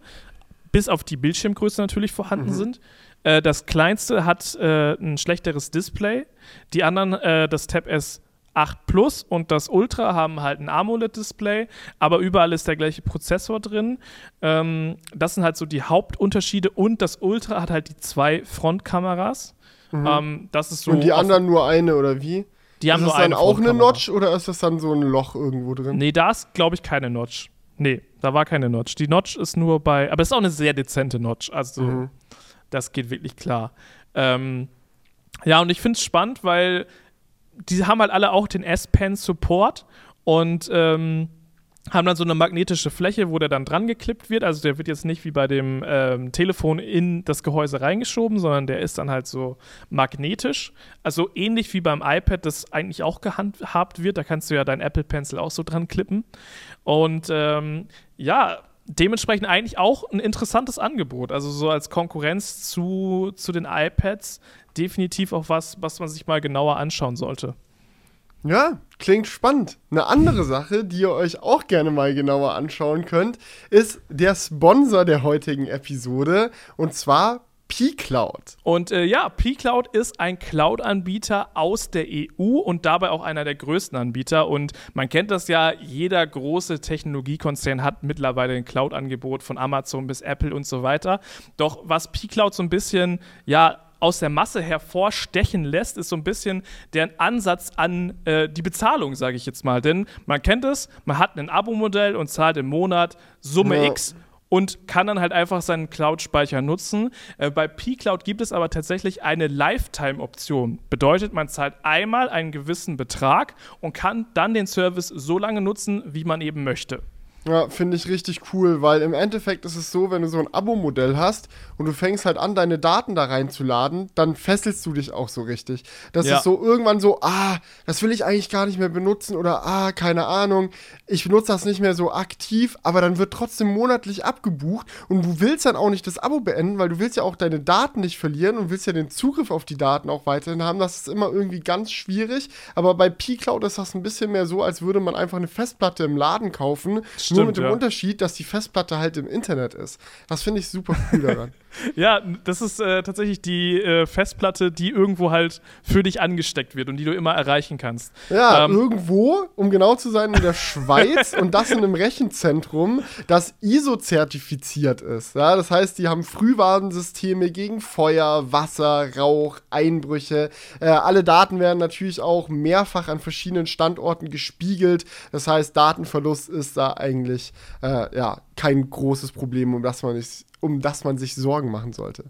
bis auf die Bildschirmgröße natürlich vorhanden sind. Äh, das kleinste hat äh, ein schlechteres Display. Die anderen, äh, das Tab S 8 Plus und das Ultra haben halt ein AMOLED-Display, aber überall ist der gleiche Prozessor drin. Ähm, das sind halt so die Hauptunterschiede und das Ultra hat halt die zwei Frontkameras. Ähm, das ist so Und die anderen nur eine oder wie? die haben ist nur das dann auch eine. Notch oder ist das dann so ein Loch irgendwo drin? Nee, da ist, glaube ich, keine Notch. Nee, da war keine Notch. Die Notch ist nur bei, aber es ist auch eine sehr dezente Notch. Also, Mhm. Das geht wirklich klar. Ähm, ja, und ich finde es spannend, weil die haben halt alle auch den S-Pen Support und ähm, haben dann so eine magnetische Fläche, wo der dann dran geklippt wird. Also der wird jetzt nicht wie bei dem ähm, Telefon in das Gehäuse reingeschoben, sondern der ist dann halt so magnetisch. Also ähnlich wie beim iPad, das eigentlich auch gehandhabt wird. Da kannst du ja dein Apple Pencil auch so dran klippen. Und ähm, ja, dementsprechend eigentlich auch ein interessantes Angebot. Also so als Konkurrenz zu, zu den iPads definitiv auch was, was man sich mal genauer anschauen sollte. Ja, klingt spannend. Eine andere Sache, die ihr euch auch gerne mal genauer anschauen könnt, ist der Sponsor der heutigen Episode und zwar P-Cloud. Und äh, ja, P-Cloud ist ein Cloud-Anbieter aus der EU und dabei auch einer der größten Anbieter. Und man kennt das ja, jeder große Technologiekonzern hat mittlerweile ein Cloud-Angebot von Amazon bis Apple und so weiter. Doch was P-Cloud so ein bisschen, ja, aus der Masse hervorstechen lässt, ist so ein bisschen deren Ansatz an äh, die Bezahlung, sage ich jetzt mal. Denn man kennt es, man hat ein Abo-Modell und zahlt im Monat Summe Ja. X und kann dann halt einfach seinen Cloud-Speicher nutzen. Äh, bei P-Cloud gibt es aber tatsächlich eine Lifetime-Option. Bedeutet, man zahlt einmal einen gewissen Betrag und kann dann den Service so lange nutzen, wie man eben möchte. Ja, finde ich richtig cool, weil im Endeffekt ist es so, wenn du so ein Abo-Modell hast und du fängst halt an, deine Daten da reinzuladen, dann fesselst du dich auch so richtig. Das Ja. ist so irgendwann so, ah, das will ich eigentlich gar nicht mehr benutzen oder ah, keine Ahnung, ich benutze das nicht mehr so aktiv, aber dann wird trotzdem monatlich abgebucht und du willst dann auch nicht das Abo beenden, weil du willst ja auch deine Daten nicht verlieren und willst ja den Zugriff auf die Daten auch weiterhin haben. Das ist immer irgendwie ganz schwierig, aber bei P-Cloud ist das ein bisschen mehr so, als würde man einfach eine Festplatte im Laden kaufen, nur Stimmt, mit dem ja. Unterschied, dass die Festplatte halt im Internet ist. Das finde ich super cool daran. Ja, das ist äh, tatsächlich die äh, Festplatte, die irgendwo halt für dich angesteckt wird und die du immer erreichen kannst. Ja, Ähm. irgendwo, um genau zu sein, in der Schweiz und das in einem Rechenzentrum, das ISO-zertifiziert ist. Ja, das heißt, die haben Frühwarnsysteme gegen Feuer, Wasser, Rauch, Einbrüche. Äh, alle Daten werden natürlich auch mehrfach an verschiedenen Standorten gespiegelt. Das heißt, Datenverlust ist da eigentlich äh, ja, kein großes Problem, um das man nicht um das man sich Sorgen machen sollte.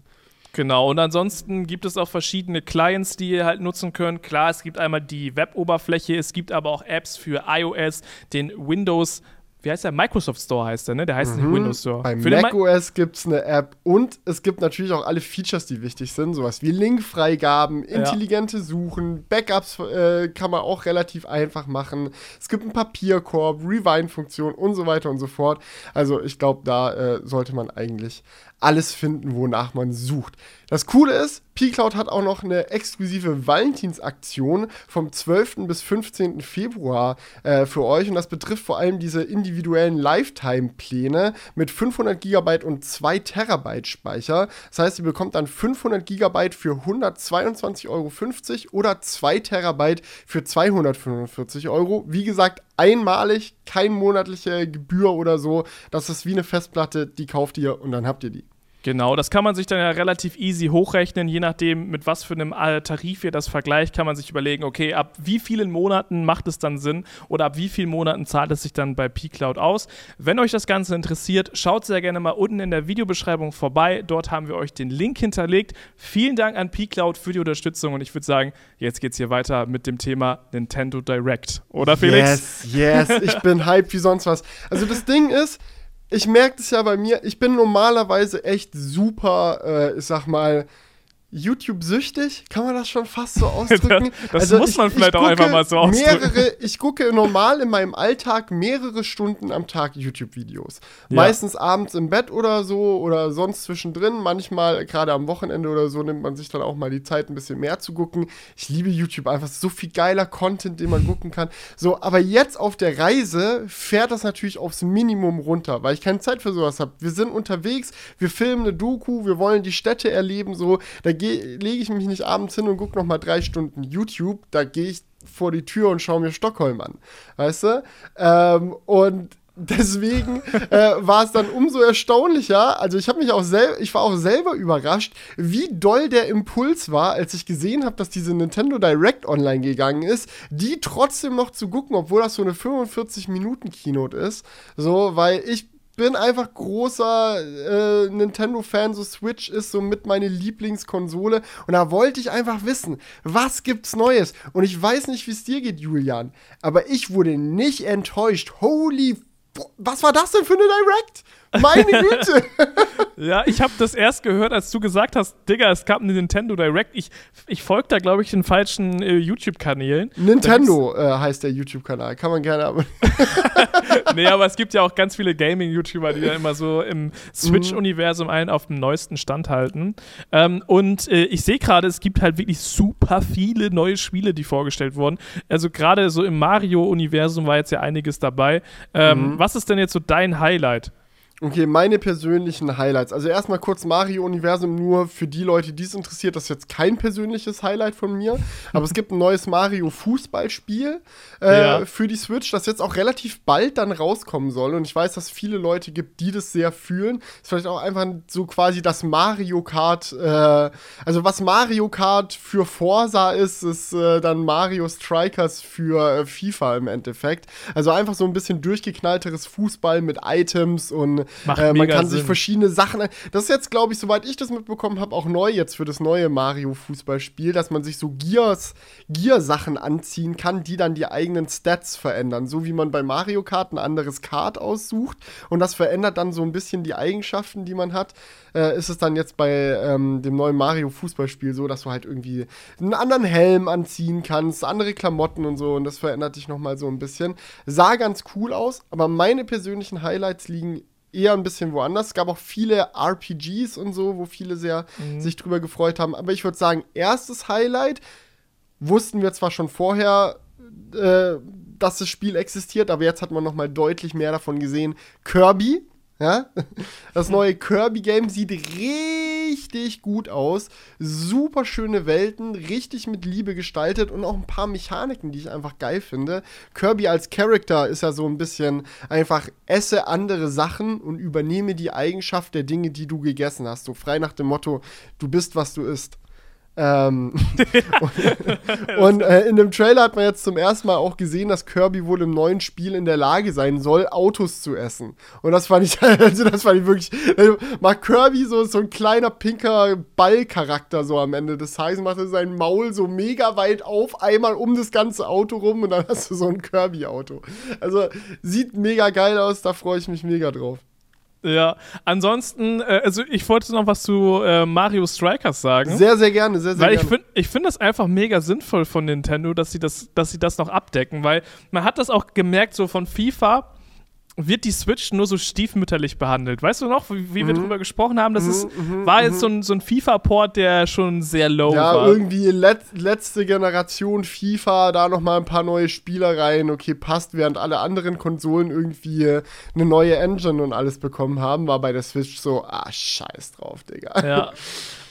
Genau, und ansonsten gibt es auch verschiedene Clients, die ihr halt nutzen könnt. Klar, es gibt einmal die Web-Oberfläche, es gibt aber auch Apps für iOS, den Windows wie heißt der? Microsoft Store heißt der, ne? Der heißt mhm. nicht Windows Store. Bei macOS gibt es eine App und es gibt natürlich auch alle Features, die wichtig sind. Sowas wie Linkfreigaben, intelligente ja. Suchen, Backups äh, kann man auch relativ einfach machen. Es gibt einen Papierkorb, Rewind-Funktion und so weiter und so fort. Also ich glaube, da äh, sollte man eigentlich alles finden, wonach man sucht. Das Coole ist, P-Cloud hat auch noch eine exklusive Valentinsaktion vom 12. bis 15. Februar äh, für euch und das betrifft vor allem diese individuellen Lifetime-Pläne mit 500 GB und 2 Terabyte Speicher. Das heißt, ihr bekommt dann 500 GB für 122,50 Euro oder 2 Terabyte für 245 Euro. Wie gesagt, einmalig, kein monatliche Gebühr oder so. Das ist wie eine Festplatte, die kauft ihr und dann habt ihr die. Genau, das kann man sich dann ja relativ easy hochrechnen, je nachdem, mit was für einem äh, Tarif ihr das vergleicht, kann man sich überlegen, okay, ab wie vielen Monaten macht es dann Sinn oder ab wie vielen Monaten zahlt es sich dann bei P-Cloud aus. Wenn euch das Ganze interessiert, schaut sehr gerne mal unten in der Videobeschreibung vorbei, dort haben wir euch den Link hinterlegt. Vielen Dank an P-Cloud für die Unterstützung und ich würde sagen, jetzt geht's hier weiter mit dem Thema Nintendo Direct, oder Felix? Yes, yes, ich bin hyped wie sonst was. Also das Ding ist, ich merke das ja bei mir, ich bin normalerweise echt super, äh, ich sag mal, YouTube-süchtig, kann man das schon fast so ausdrücken? das also muss man ich, vielleicht ich auch einfach mal so ausdrücken. Mehrere, ich gucke normal in meinem Alltag mehrere Stunden am Tag YouTube-Videos. Ja. Meistens abends im Bett oder so oder sonst zwischendrin. Manchmal, gerade am Wochenende oder so, nimmt man sich dann auch mal die Zeit, ein bisschen mehr zu gucken. Ich liebe YouTube einfach. So viel geiler Content, den man gucken kann. So, aber jetzt auf der Reise fährt das natürlich aufs Minimum runter, weil ich keine Zeit für sowas habe. Wir sind unterwegs, wir filmen eine Doku, wir wollen die Städte erleben, so. Da geht lege ich mich nicht abends hin und gucke noch mal drei Stunden YouTube. Da gehe ich vor die Tür und schaue mir Stockholm an. Weißt du? Ähm, und deswegen äh, war es dann umso erstaunlicher. Also ich habe mich auch selber, ich war auch selber überrascht, wie doll der Impuls war, als ich gesehen habe, dass diese Nintendo Direct online gegangen ist, die trotzdem noch zu gucken, obwohl das so eine 45 Minuten Keynote ist. So, weil ich bin einfach großer äh, Nintendo-Fan. So Switch ist so mit meine Lieblingskonsole. Und da wollte ich einfach wissen, was gibt's Neues? Und ich weiß nicht, wie es dir geht, Julian. Aber ich wurde nicht enttäuscht. Holy, was war das denn für eine Direct? Meine Güte! ja, ich habe das erst gehört, als du gesagt hast, Digga, es gab eine Nintendo Direct. Ich, ich folge da, glaube ich, den falschen äh, YouTube-Kanälen. Nintendo äh, heißt der YouTube-Kanal. Kann man gerne aber. nee, aber es gibt ja auch ganz viele Gaming-YouTuber, die da immer so im Switch-Universum einen auf dem neuesten Stand halten. Ähm, und äh, ich sehe gerade, es gibt halt wirklich super viele neue Spiele, die vorgestellt wurden. Also gerade so im Mario-Universum war jetzt ja einiges dabei. Ähm, mhm. Was ist denn jetzt so dein Highlight? Okay, meine persönlichen Highlights. Also erstmal kurz Mario-Universum, nur für die Leute, die es interessiert, das ist jetzt kein persönliches Highlight von mir. Aber es gibt ein neues Mario-Fußballspiel äh, ja. für die Switch, das jetzt auch relativ bald dann rauskommen soll. Und ich weiß, dass es viele Leute gibt, die das sehr fühlen. Ist vielleicht auch einfach so quasi das Mario Kart, äh, also was Mario Kart für Forsa ist, ist äh, dann Mario Strikers für äh, FIFA im Endeffekt. Also einfach so ein bisschen durchgeknallteres Fußball mit Items und äh, man kann Sinn. sich verschiedene Sachen. Das ist jetzt, glaube ich, soweit ich das mitbekommen habe, auch neu jetzt für das neue Mario-Fußballspiel, dass man sich so Gears, Gear-Sachen anziehen kann, die dann die eigenen Stats verändern. So wie man bei Mario Kart ein anderes Kart aussucht und das verändert dann so ein bisschen die Eigenschaften, die man hat. Äh, ist es dann jetzt bei ähm, dem neuen Mario-Fußballspiel so, dass du halt irgendwie einen anderen Helm anziehen kannst, andere Klamotten und so und das verändert dich nochmal so ein bisschen. Sah ganz cool aus, aber meine persönlichen Highlights liegen eher ein bisschen woanders. Es gab auch viele RPGs und so, wo viele sehr mhm. sich drüber gefreut haben. Aber ich würde sagen, erstes Highlight wussten wir zwar schon vorher, äh, dass das Spiel existiert, aber jetzt hat man noch mal deutlich mehr davon gesehen. Kirby, ja? Das neue Kirby-Game sieht richtig gut aus. Super schöne Welten, richtig mit Liebe gestaltet und auch ein paar Mechaniken, die ich einfach geil finde. Kirby als Charakter ist ja so ein bisschen einfach esse andere Sachen und übernehme die Eigenschaft der Dinge, die du gegessen hast. So frei nach dem Motto, du bist, was du isst. Ähm, und, und äh, in dem Trailer hat man jetzt zum ersten Mal auch gesehen, dass Kirby wohl im neuen Spiel in der Lage sein soll, Autos zu essen. Und das fand ich, also das fand ich wirklich. Also, mag Kirby so, so ein kleiner pinker Ballcharakter so am Ende des Tages, macht er sein Maul so mega weit auf, einmal um das ganze Auto rum und dann hast du so ein Kirby-Auto. Also sieht mega geil aus, da freue ich mich mega drauf. Ja, ansonsten, äh, also ich wollte noch was zu äh, Mario Strikers sagen. Sehr, sehr gerne, sehr, sehr weil gerne. ich finde ich find das einfach mega sinnvoll von Nintendo, dass sie, das, dass sie das noch abdecken, weil man hat das auch gemerkt, so von FIFA wird die Switch nur so stiefmütterlich behandelt. Weißt du noch, wie, wie wir drüber gesprochen haben? Das Mhm, ist, mhm, war mhm. jetzt so ein, so ein FIFA-Port, der schon sehr low Ja, war. irgendwie let, letzte Generation FIFA, da nochmal ein paar neue Spieler rein, okay, passt, während alle anderen Konsolen irgendwie eine neue Engine und alles bekommen haben, war bei der Switch so, ah, scheiß drauf, Digga. Ja.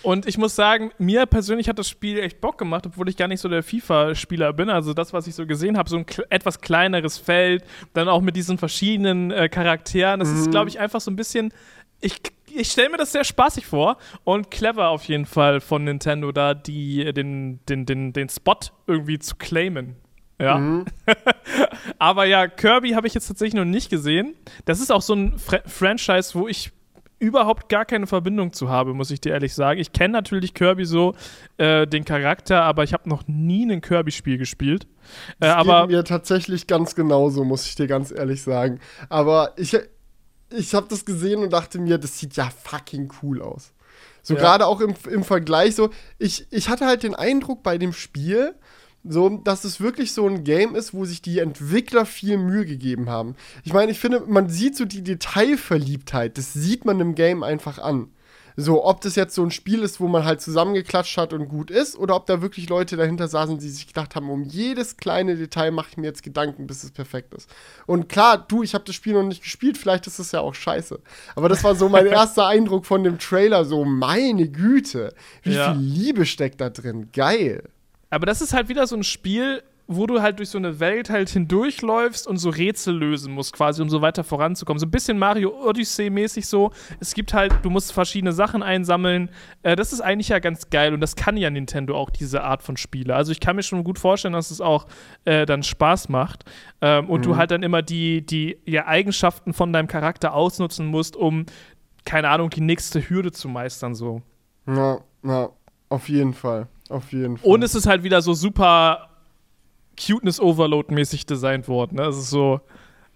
Und ich muss sagen, mir persönlich hat das Spiel echt Bock gemacht, obwohl ich gar nicht so der FIFA-Spieler bin. Also das, was ich so gesehen habe, so ein etwas kleineres Feld, dann auch mit diesen verschiedenen äh, Charakteren. Das ist, glaube ich, einfach so ein bisschen. Ich, ich stelle mir das sehr spaßig vor und clever auf jeden Fall von Nintendo, da die, den, den, den, den Spot irgendwie zu claimen. Ja. Aber ja, Kirby habe ich jetzt tatsächlich noch nicht gesehen. Das ist auch so ein Fra Franchise, wo ich überhaupt gar keine Verbindung zu habe, muss ich dir ehrlich sagen. Ich kenne natürlich Kirby so, äh, den Charakter, aber ich habe noch nie ein Kirby-Spiel gespielt. Äh, Das aber mir tatsächlich ganz genauso, muss ich dir ganz ehrlich sagen. Aber ich, ich habe das gesehen und dachte mir, das sieht ja fucking cool aus. So Ja. gerade auch im, im Vergleich, so, ich, ich hatte halt den Eindruck bei dem Spiel, so, dass es wirklich so ein Game ist, wo sich die Entwickler viel Mühe gegeben haben. Ich meine, ich finde, man sieht so die Detailverliebtheit, das sieht man im Game einfach an. So, ob das jetzt so ein Spiel ist, wo man halt zusammengeklatscht hat und gut ist, oder ob da wirklich Leute dahinter saßen, die sich gedacht haben, um jedes kleine Detail mache ich mir jetzt Gedanken, bis es perfekt ist. Und klar, du, ich habe das Spiel noch nicht gespielt, vielleicht ist es ja auch scheiße. Aber das war so mein erster Eindruck von dem Trailer, so meine Güte, wie Ja. viel Liebe steckt da drin, geil. Aber das ist halt wieder so ein Spiel, wo du halt durch so eine Welt halt hindurchläufst und so Rätsel lösen musst, quasi, um so weiter voranzukommen. So ein bisschen Mario Odyssey-mäßig so. Es gibt halt, du musst verschiedene Sachen einsammeln. Äh, das ist eigentlich ja ganz geil und das kann ja Nintendo auch, diese Art von Spiele. Also ich kann mir schon gut vorstellen, dass es auch äh, dann Spaß macht. Ähm, und du halt dann immer die, die ja, Eigenschaften von deinem Charakter ausnutzen musst, um, keine Ahnung, die nächste Hürde zu meistern, so. Na, na, auf jeden Fall. Auf jeden Fall. Und es ist halt wieder so super Cuteness-Overload-mäßig designt worden. Ne? Es ist so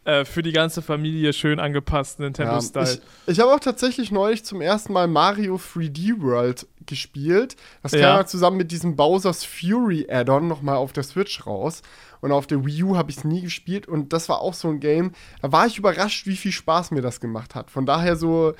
äh, für die ganze Familie schön angepasst, Ja, Nintendo-Style. ich ich habe auch tatsächlich neulich zum ersten Mal Mario 3D World gespielt. Das kam Ja. ja zusammen mit diesem Bowser's Fury Add-on nochmal auf der Switch raus. Und auf der Wii U habe ich es nie gespielt. Und das war auch so ein Game. Da war ich überrascht, wie viel Spaß mir das gemacht hat. Von daher so,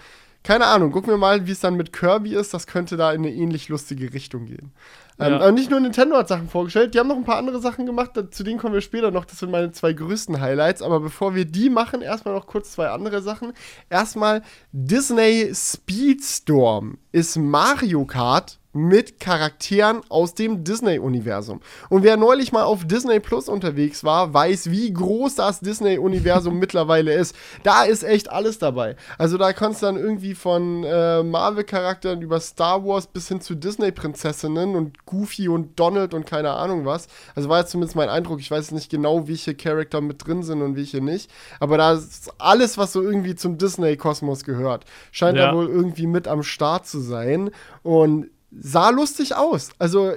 keine Ahnung, gucken wir mal, wie es dann mit Kirby ist. Das könnte da in eine ähnlich lustige Richtung gehen. Ähm, Ja. aber nicht nur Nintendo hat Sachen vorgestellt, die haben noch ein paar andere Sachen gemacht, zu denen kommen wir später noch. Das sind meine zwei größten Highlights. Aber bevor wir die machen, erstmal noch kurz zwei andere Sachen. Erstmal, Disney Speedstorm ist Mario Kart mit Charakteren aus dem Disney-Universum. Und wer neulich mal auf Disney Plus unterwegs war, weiß, wie groß das Disney-Universum mittlerweile ist. Da ist echt alles dabei. Also da kannst du dann irgendwie von äh, Marvel-Charakteren über Star Wars bis hin zu Disney-Prinzessinnen und Goofy und Donald und keine Ahnung was. Also war jetzt zumindest mein Eindruck. Ich weiß nicht genau, welche Charakter mit drin sind und welche nicht. Aber da ist alles, was so irgendwie zum Disney-Kosmos gehört, scheint Ja. da wohl irgendwie mit am Start zu sein. Und sah lustig aus. Also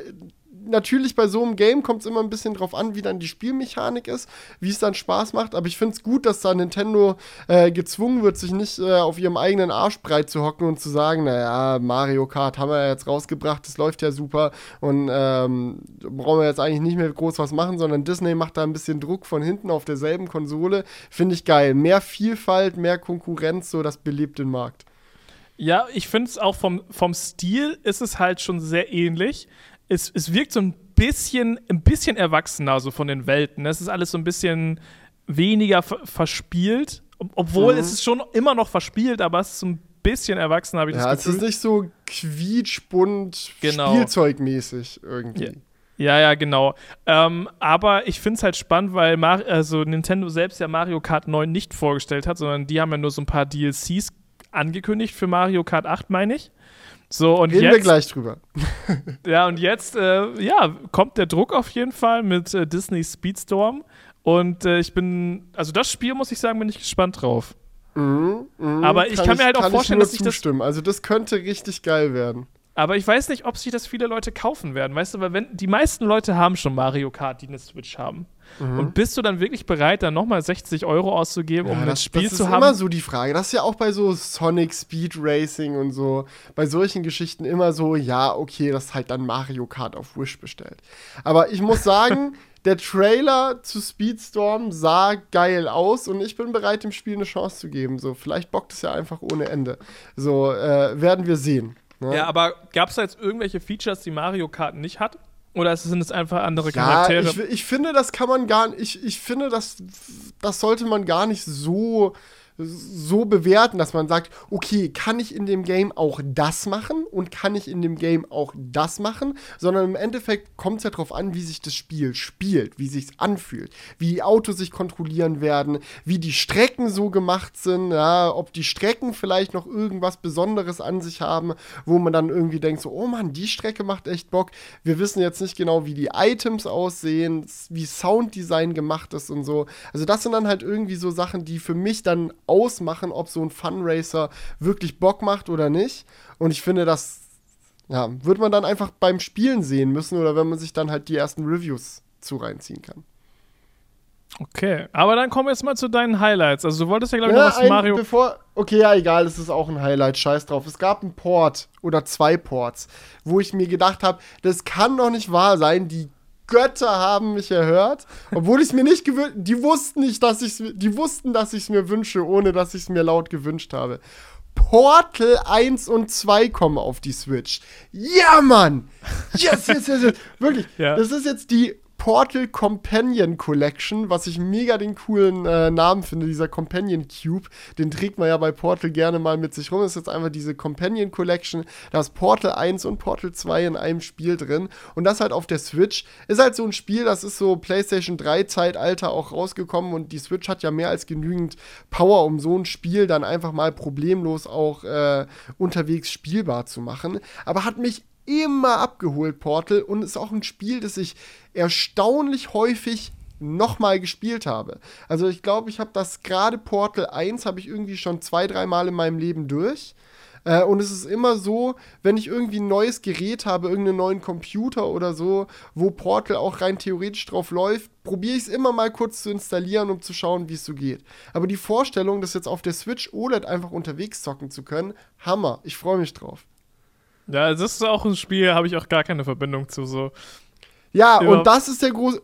natürlich bei so einem Game kommt es immer ein bisschen drauf an, wie dann die Spielmechanik ist, wie es dann Spaß macht. Aber ich finde es gut, dass da Nintendo äh, gezwungen wird, sich nicht äh, auf ihrem eigenen Arsch breit zu hocken und zu sagen, naja, Mario Kart haben wir ja jetzt rausgebracht, das läuft ja super und ähm, brauchen wir jetzt eigentlich nicht mehr groß was machen, sondern Disney macht da ein bisschen Druck von hinten auf derselben Konsole. Finde ich geil. Mehr Vielfalt, mehr Konkurrenz, so das belebt den Markt. Ja, ich finde es auch vom, vom Stil ist es halt schon sehr ähnlich. Es, es wirkt so ein bisschen, ein bisschen erwachsener, so von den Welten. Es ist alles so ein bisschen weniger ver verspielt. Ob- Obwohl Mhm. es ist schon immer noch verspielt, aber es ist so ein bisschen erwachsener, habe ich Ja, das es Gefühl. ist nicht so quietschbunt, Genau. Spielzeugmäßig irgendwie. Ja, ja, genau. Ähm, aber ich finde es halt spannend, weil Mar also Nintendo selbst ja Mario Kart 9 nicht vorgestellt hat, sondern die haben ja nur so ein paar DLCs angekündigt für Mario Kart 8, meine ich. So, und Reden jetzt, wir gleich drüber. Ja, und jetzt, äh, ja, kommt der Druck auf jeden Fall mit äh, Disney Speedstorm. Und äh, ich bin, also das Spiel, muss ich sagen, bin ich gespannt drauf. Mhm, mhm, Aber ich kann mir halt auch kann vorstellen, nur dass ich das- zustimmen. Also das könnte richtig geil werden. Aber ich weiß nicht, ob sich das viele Leute kaufen werden. Weißt du, weil wenn die meisten Leute haben schon Mario Kart, die eine Switch haben. Und bist du dann wirklich bereit, dann nochmal 60 Euro auszugeben, um Ja, ein das, Spiel das zu ist haben? immer so die Frage. Das ist ja auch bei so Sonic Speed Racing und so, bei solchen Geschichten immer so, ja, okay, das ist halt dann Mario Kart auf Wish bestellt. Aber ich muss sagen, der Trailer zu Speedstorm sah geil aus und ich bin bereit, dem Spiel eine Chance zu geben. So, vielleicht bockt es ja einfach ohne Ende. So, äh, werden wir sehen. ne? Ja, aber gab es da jetzt irgendwelche Features, die Mario Kart nicht hat? Oder sind es einfach andere Ja, Charaktere? ich, ich finde, das kann man gar nicht, ich, ich finde, das, das sollte man gar nicht so, so bewerten, dass man sagt, okay, kann ich in dem Game auch das machen und kann ich in dem Game auch das machen, sondern im Endeffekt kommt es ja darauf an, wie sich das Spiel spielt, wie sich anfühlt, wie die Autos sich kontrollieren werden, wie die Strecken so gemacht sind, ja, ob die Strecken vielleicht noch irgendwas Besonderes an sich haben, wo man dann irgendwie denkt, so, oh Mann, die Strecke macht echt Bock. Wir wissen jetzt nicht genau, wie die Items aussehen, wie Sounddesign gemacht ist und so. Also das sind dann halt irgendwie so Sachen, die für mich dann ausmachen, ob so ein Funracer wirklich Bock macht oder nicht. Und ich finde, das ja, wird man dann einfach beim Spielen sehen müssen oder wenn man sich dann halt die ersten Reviews zu reinziehen kann. Okay, aber dann kommen wir jetzt mal zu deinen Highlights. Also du wolltest ja, glaube ich, Ja, noch was ein, Mario. Bevor, okay, ja, egal, es ist auch ein Highlight, scheiß drauf. Es gab einen Port oder zwei Ports, wo ich mir gedacht habe, das kann doch nicht wahr sein, die Götter haben mich erhört, obwohl ich es mir nicht gewünscht, die wussten nicht, dass ich die wussten, dass ich es mir wünsche, ohne dass ich es mir laut gewünscht habe. Portal 1 und 2 kommen auf die Switch. Ja, Mann! Yes, yes, yes, yes. Wirklich. Ja. Das ist jetzt die Portal Companion Collection, was ich mega den coolen äh, Namen finde, dieser Companion Cube. Den trägt man ja bei Portal gerne mal mit sich rum. Das ist jetzt einfach diese Companion Collection. Da ist Portal 1 und Portal 2 in einem Spiel drin. Und das halt auf der Switch. Ist halt so ein Spiel, das ist so PlayStation 3 Zeitalter auch rausgekommen und die Switch hat ja mehr als genügend Power, um so ein Spiel dann einfach mal problemlos auch äh, unterwegs spielbar zu machen. Aber hat mich immer abgeholt, Portal, und ist auch ein Spiel, das ich erstaunlich häufig nochmal gespielt habe. Also ich glaube, ich habe das gerade Portal 1 habe ich irgendwie schon zwei, dreimal in meinem Leben durch. Äh, und es ist immer so, wenn ich irgendwie ein neues Gerät habe, irgendeinen neuen Computer oder so, wo Portal auch rein theoretisch drauf läuft, probiere ich es immer mal kurz zu installieren, um zu schauen, wie es so geht. Aber die Vorstellung, das jetzt auf der Switch OLED einfach unterwegs zocken zu können, Hammer. Ich freue mich drauf. Ja, das ist auch ein Spiel, habe ich auch gar keine Verbindung zu. So. Ja, Ja. und das ist der große.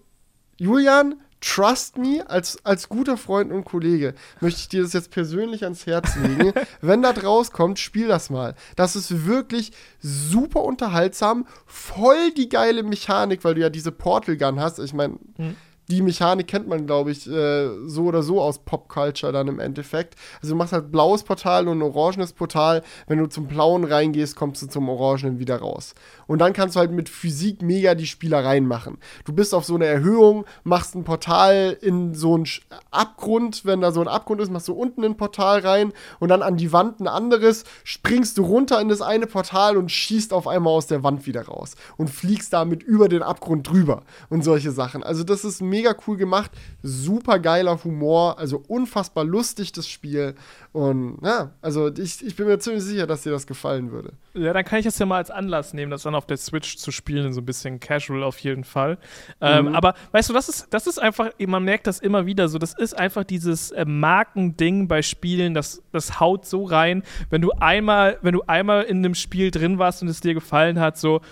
Julian, trust me, als, als guter Freund und Kollege möchte ich dir das jetzt persönlich ans Herz legen. Wenn das rauskommt, spiel das mal. Das ist wirklich super unterhaltsam, voll die geile Mechanik, weil du ja diese Portal Gun hast. Ich meine. Hm. Die Mechanik kennt man, glaube ich, äh, so oder so aus Popculture dann im Endeffekt. Also du machst halt blaues Portal und ein orangenes Portal. Wenn du zum blauen reingehst, kommst du zum orangenen wieder raus. Und dann kannst du halt mit Physik mega die Spielereien machen. Du bist auf so eine Erhöhung, machst ein Portal in so einen Abgrund. Wenn da so ein Abgrund ist, machst du unten ein Portal rein und dann an die Wand ein anderes. Springst du runter in das eine Portal und schießt auf einmal aus der Wand wieder raus. Und fliegst damit über den Abgrund drüber und solche Sachen. Also das ist mega cool gemacht. Super geiler Humor. Also unfassbar lustig das Spiel. Und ja, also ich, ich bin mir ziemlich sicher, dass dir das gefallen würde. Ja, dann kann ich das ja mal als Anlass nehmen, das dann auf der Switch zu spielen, so ein bisschen casual auf jeden Fall. Ähm, aber weißt du, das ist, das ist einfach, man merkt das immer wieder so, das ist einfach dieses äh, Markending bei Spielen, das, das haut so rein, wenn du einmal, wenn du einmal in einem Spiel drin warst und es dir gefallen hat, so,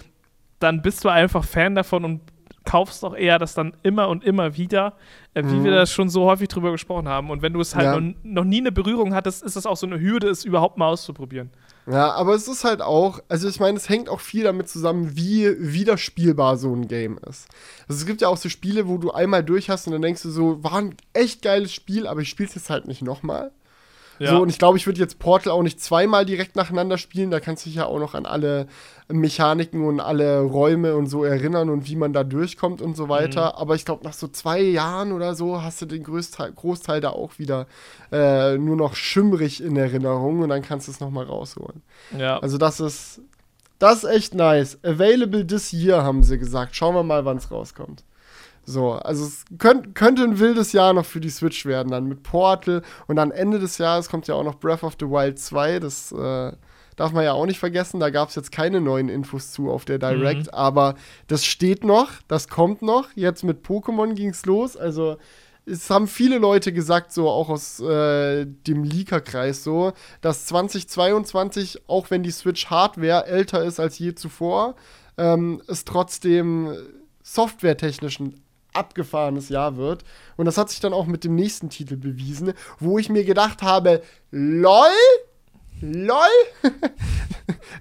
dann bist du einfach Fan davon und kaufst auch eher das dann immer und immer wieder, äh, wie wir das schon so häufig drüber gesprochen haben. Und wenn du es halt Ja. noch, noch nie eine Berührung hattest, ist das auch so eine Hürde, es überhaupt mal auszuprobieren. Ja, aber es ist halt auch, also ich meine, es hängt auch viel damit zusammen, wie wiederspielbar so ein Game ist. Also es gibt ja auch so Spiele, wo du einmal durch hast und dann denkst du so, war ein echt geiles Spiel, aber ich spiel's jetzt halt nicht nochmal. Ja. So, und ich glaube, ich würde jetzt Portal auch nicht zweimal direkt nacheinander spielen. Da kannst du dich ja auch noch an alle Mechaniken und alle Räume und so erinnern und wie man da durchkommt und so weiter. Aber ich glaube, nach so zwei Jahren oder so hast du den Größteil, Großteil da auch wieder äh, nur noch schimmrig in Erinnerung und dann kannst du es nochmal rausholen. ja. Also das ist, Das ist echt nice. Available this year, haben sie gesagt. Schauen wir mal, wann es rauskommt. So, also es könnt, könnte ein wildes Jahr noch für die Switch werden, dann mit Portal und dann Ende des Jahres kommt ja auch noch Breath of the Wild 2. Das äh, darf man ja auch nicht vergessen. Da gab es jetzt keine neuen Infos zu auf der Direct, mhm. aber das steht noch, das kommt noch. Jetzt mit Pokémon ging es los. Also es haben viele Leute gesagt, so auch aus äh, dem Leaker-Kreis so, dass 2022, auch wenn die Switch-Hardware älter ist als je zuvor, ähm, es trotzdem softwaretechnisch ein abgefahrenes Jahr wird. Und das hat sich dann auch mit dem nächsten Titel bewiesen, wo ich mir gedacht habe, lol, lol,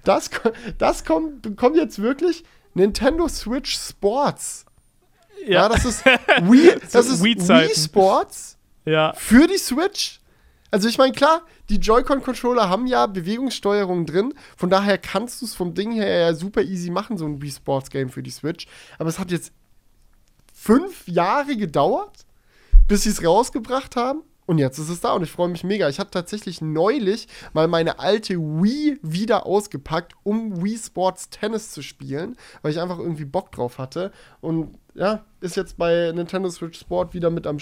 das, das kommt, kommt jetzt wirklich Nintendo Switch Sports. Ja, ja das ist Wii, das ist Wii Sports ja. für die Switch. Also ich meine, klar, die Joy-Con-Controller haben ja Bewegungssteuerung drin. Von daher kannst du es vom Ding her ja super easy machen, so ein Wii Sports Game für die Switch. Aber es hat jetzt fünf Jahre gedauert, bis sie es rausgebracht haben. Und jetzt ist es da und ich freue mich mega. Ich habe tatsächlich neulich mal meine alte Wii wieder ausgepackt, um Wii Sports Tennis zu spielen, weil ich einfach irgendwie Bock drauf hatte. Und ja, ist jetzt bei Nintendo Switch Sport wieder mit am,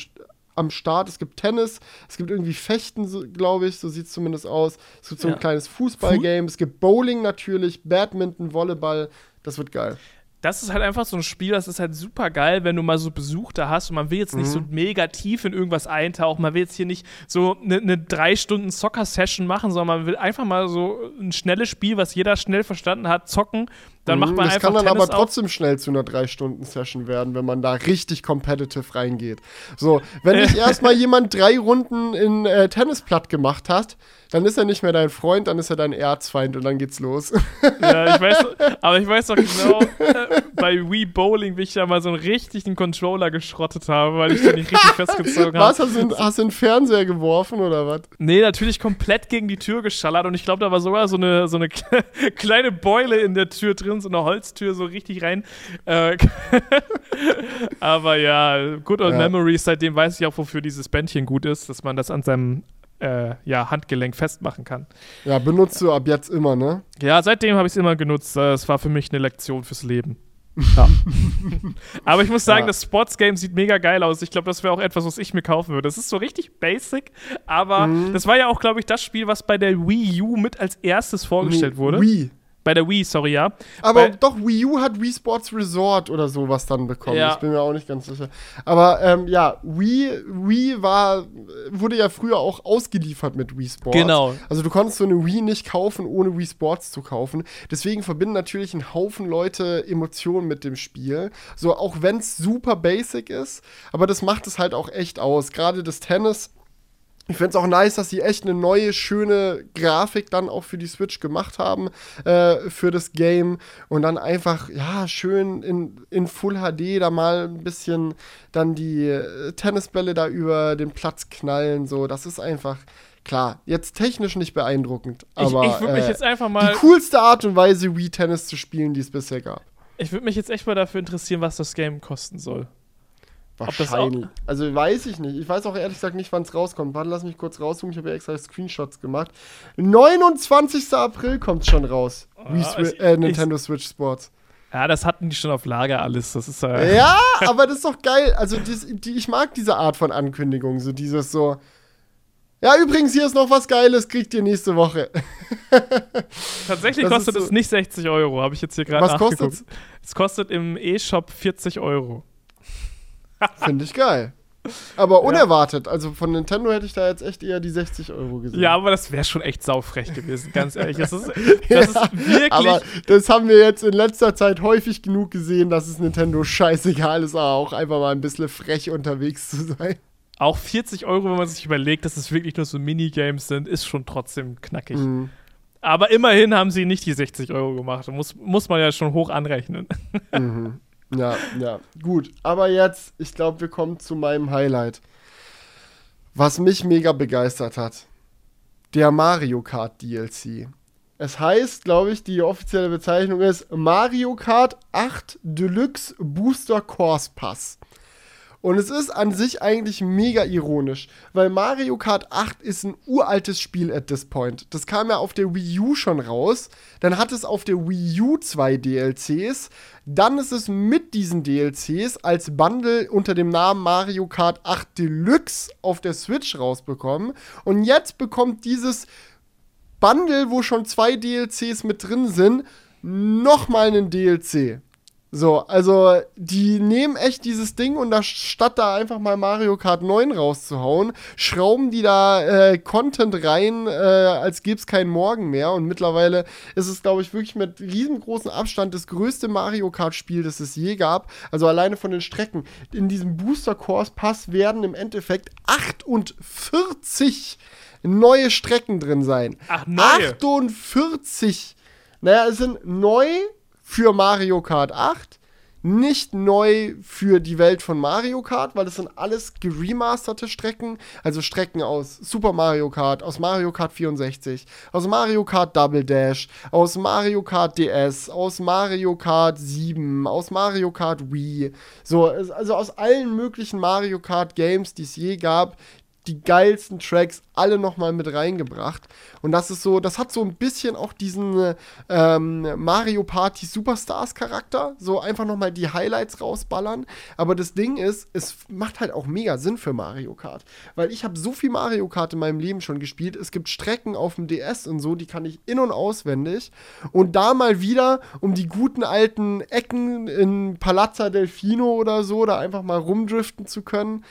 am Start. Es gibt Tennis, es gibt irgendwie Fechten, so, glaube ich, so sieht es zumindest aus. Es gibt so ein ja. kleines Fußballgame, es gibt Bowling natürlich, Badminton, Volleyball. Das wird geil das ist halt einfach so ein Spiel, das ist halt super geil, wenn du mal so Besuch da hast und man will jetzt nicht mhm. so mega tief in irgendwas eintauchen, man will jetzt hier nicht so eine ne drei Stunden Soccer-Session machen, sondern man will einfach mal so ein schnelles Spiel, was jeder schnell verstanden hat, zocken dann macht man das einfach kann dann Tennis aber trotzdem schnell zu einer 3-Stunden-Session werden, wenn man da richtig competitive reingeht. So, wenn dich erstmal jemand drei Runden in äh, Tennis platt gemacht hat, dann ist er nicht mehr dein Freund, dann ist er dein Erzfeind und dann geht's los. Ja, ich weiß, aber ich weiß doch genau, äh, bei Wii Bowling, wie ich da mal so einen richtigen Controller geschrottet habe, weil ich den nicht richtig festgezogen habe. Was, hast du, hast du einen Fernseher geworfen oder was? Nee, natürlich komplett gegen die Tür geschallert und ich glaube, da war sogar so eine, so eine kleine Beule in der Tür drin drin, so eine Holztür so richtig rein. Äh, aber ja, Good Old ja. Memories, seitdem weiß ich auch, wofür dieses Bändchen gut ist, dass man das an seinem äh, ja, Handgelenk festmachen kann. Ja, benutzt du ab jetzt immer, ne? Ja, seitdem habe ich es immer genutzt. Es war für mich eine Lektion fürs Leben. Ja. Aber ich muss sagen, ja. das Sports-Game sieht mega geil aus. Ich glaube, das wäre auch etwas, was ich mir kaufen würde. Das ist so richtig basic, aber mhm. das war ja auch, glaube ich, das Spiel, was bei der Wii U mit als erstes vorgestellt wurde. Wii. Bei der Wii, sorry, ja. Aber Bei doch, Wii U hat Wii Sports Resort oder sowas dann bekommen. Ja. Ich bin mir auch nicht ganz sicher. Aber ähm, ja, Wii, Wii war, wurde ja früher auch ausgeliefert mit Wii Sports. Genau. Also du konntest so eine Wii nicht kaufen, ohne Wii Sports zu kaufen. Deswegen verbinden natürlich ein Haufen Leute Emotionen mit dem Spiel. So, auch wenn es super basic ist. Aber das macht es halt auch echt aus. Gerade das Tennis ich finde es auch nice, dass sie echt eine neue, schöne Grafik dann auch für die Switch gemacht haben, äh, für das Game. Und dann einfach, ja, schön in, in Full HD da mal ein bisschen dann die äh, Tennisbälle da über den Platz knallen. So, das ist einfach. Klar, jetzt technisch nicht beeindruckend, aber ich, ich würde mich äh, jetzt einfach mal die coolste Art und Weise, Wii Tennis zu spielen, die es bisher gab. Ich würde mich jetzt echt mal dafür interessieren, was das Game kosten soll. Wahrscheinlich. Also weiß ich nicht. Ich weiß auch ehrlich gesagt nicht, wann es rauskommt. Warte, lass mich kurz raussuchen. Ich habe ja extra Screenshots gemacht. 29. April kommt schon raus. Oh, ich, äh, Nintendo ich, Switch Sports. Ja, das hatten die schon auf Lager alles. Das ist äh Ja, aber das ist doch geil. Also die, die, ich mag diese Art von Ankündigung. So dieses so. Ja, übrigens, hier ist noch was Geiles, kriegt ihr nächste Woche. Tatsächlich das kostet so es nicht 60 Euro, habe ich jetzt hier gerade nachgeguckt. Was kostet es? kostet im E-Shop 40 Euro. Finde ich geil. Aber unerwartet. Ja. Also von Nintendo hätte ich da jetzt echt eher die 60 Euro gesehen. Ja, aber das wäre schon echt saufrech gewesen, ganz ehrlich. Das ist, das ja, ist wirklich. Aber das haben wir jetzt in letzter Zeit häufig genug gesehen, dass es Nintendo scheißegal ist, auch einfach mal ein bisschen frech unterwegs zu sein. Auch 40 Euro, wenn man sich überlegt, dass es wirklich nur so Minigames sind, ist schon trotzdem knackig. Mhm. Aber immerhin haben sie nicht die 60 Euro gemacht. Muss, muss man ja schon hoch anrechnen. Mhm. Ja, ja, gut. Aber jetzt, ich glaube, wir kommen zu meinem Highlight. Was mich mega begeistert hat. Der Mario Kart DLC. Es heißt, glaube ich, die offizielle Bezeichnung ist Mario Kart 8 Deluxe Booster Course Pass. Und es ist an sich eigentlich mega ironisch, weil Mario Kart 8 ist ein uraltes Spiel at this point. Das kam ja auf der Wii U schon raus. Dann hat es auf der Wii U zwei DLCs. Dann ist es mit diesen DLCs als Bundle unter dem Namen Mario Kart 8 Deluxe auf der Switch rausbekommen. Und jetzt bekommt dieses Bundle, wo schon zwei DLCs mit drin sind, nochmal einen DLC. So, also die nehmen echt dieses Ding und da statt da einfach mal Mario Kart 9 rauszuhauen, schrauben die da äh, Content rein, äh, als gäbe es keinen Morgen mehr. Und mittlerweile ist es, glaube ich, wirklich mit riesengroßem Abstand das größte Mario Kart-Spiel, das es je gab. Also alleine von den Strecken. In diesem Booster Course Pass werden im Endeffekt 48 neue Strecken drin sein. Ach, neue. 48! Naja, es sind neu für Mario Kart 8, nicht neu für die Welt von Mario Kart, weil das sind alles geremasterte Strecken, also Strecken aus Super Mario Kart, aus Mario Kart 64, aus Mario Kart Double Dash, aus Mario Kart DS, aus Mario Kart 7, aus Mario Kart Wii, so also aus allen möglichen Mario Kart Games, die es je gab, die geilsten Tracks alle nochmal mit reingebracht. Und das ist so, das hat so ein bisschen auch diesen ähm, Mario Party Superstars Charakter. So einfach nochmal die Highlights rausballern. Aber das Ding ist, es macht halt auch mega Sinn für Mario Kart. Weil ich habe so viel Mario Kart in meinem Leben schon gespielt. Es gibt Strecken auf dem DS und so, die kann ich in- und auswendig. Und da mal wieder, um die guten alten Ecken in Palazza Delfino oder so, da einfach mal rumdriften zu können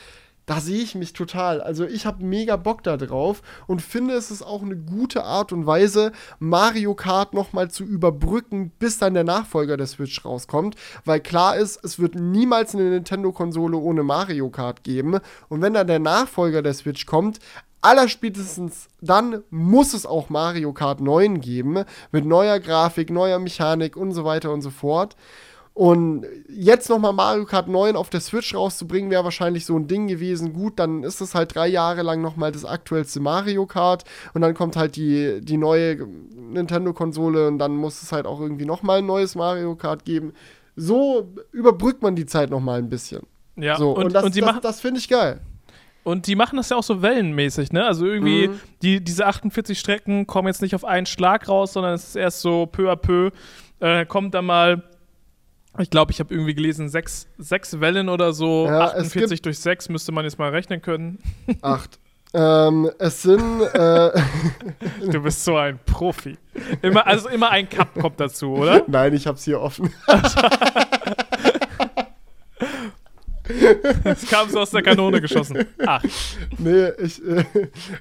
da sehe ich mich total. Also ich habe mega Bock da drauf und finde, es ist auch eine gute Art und Weise, Mario Kart nochmal zu überbrücken, bis dann der Nachfolger der Switch rauskommt. Weil klar ist, es wird niemals eine Nintendo-Konsole ohne Mario Kart geben. Und wenn dann der Nachfolger der Switch kommt, allerspätestens dann muss es auch Mario Kart 9 geben. Mit neuer Grafik, neuer Mechanik und so weiter und so fort. Und jetzt nochmal Mario Kart 9 auf der Switch rauszubringen, wäre wahrscheinlich so ein Ding gewesen. Gut, dann ist es halt drei Jahre lang nochmal das aktuellste Mario Kart und dann kommt halt die, die neue Nintendo-Konsole und dann muss es halt auch irgendwie nochmal ein neues Mario Kart geben. So überbrückt man die Zeit nochmal ein bisschen. Ja, so, und, und, das, und das, das finde ich geil. Und die machen das ja auch so wellenmäßig, ne? Also irgendwie, Mhm. die, diese 48 Strecken kommen jetzt nicht auf einen Schlag raus, sondern es ist erst so peu à peu. Äh, kommt dann mal, ich glaube, ich habe irgendwie gelesen, sechs, sechs Wellen oder so. Ja, es 48 durch 6 müsste man jetzt mal rechnen können. Acht. ähm, es sind. Äh, Du bist so ein Profi. Immer, also immer ein Cup kommt dazu, oder? Nein, ich hab's hier offen. Das kam so aus der Kanone geschossen. Ach, Nee, ich, äh,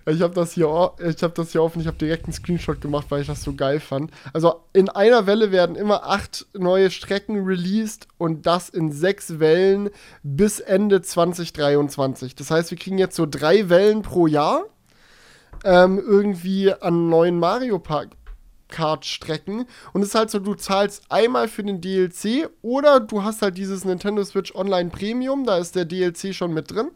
ich habe das, hier hab das hier offen. Ich habe direkt einen Screenshot gemacht, weil ich das so geil fand. Also in einer Welle werden immer acht neue Strecken released und das in sechs Wellen bis Ende 2023. Das heißt, wir kriegen jetzt so drei Wellen pro Jahr ähm, irgendwie an neuen Mario Park. Kart-Strecken und es ist halt so, du zahlst einmal für den DLC oder du hast halt dieses Nintendo Switch Online Premium, da ist der DLC schon mit drin.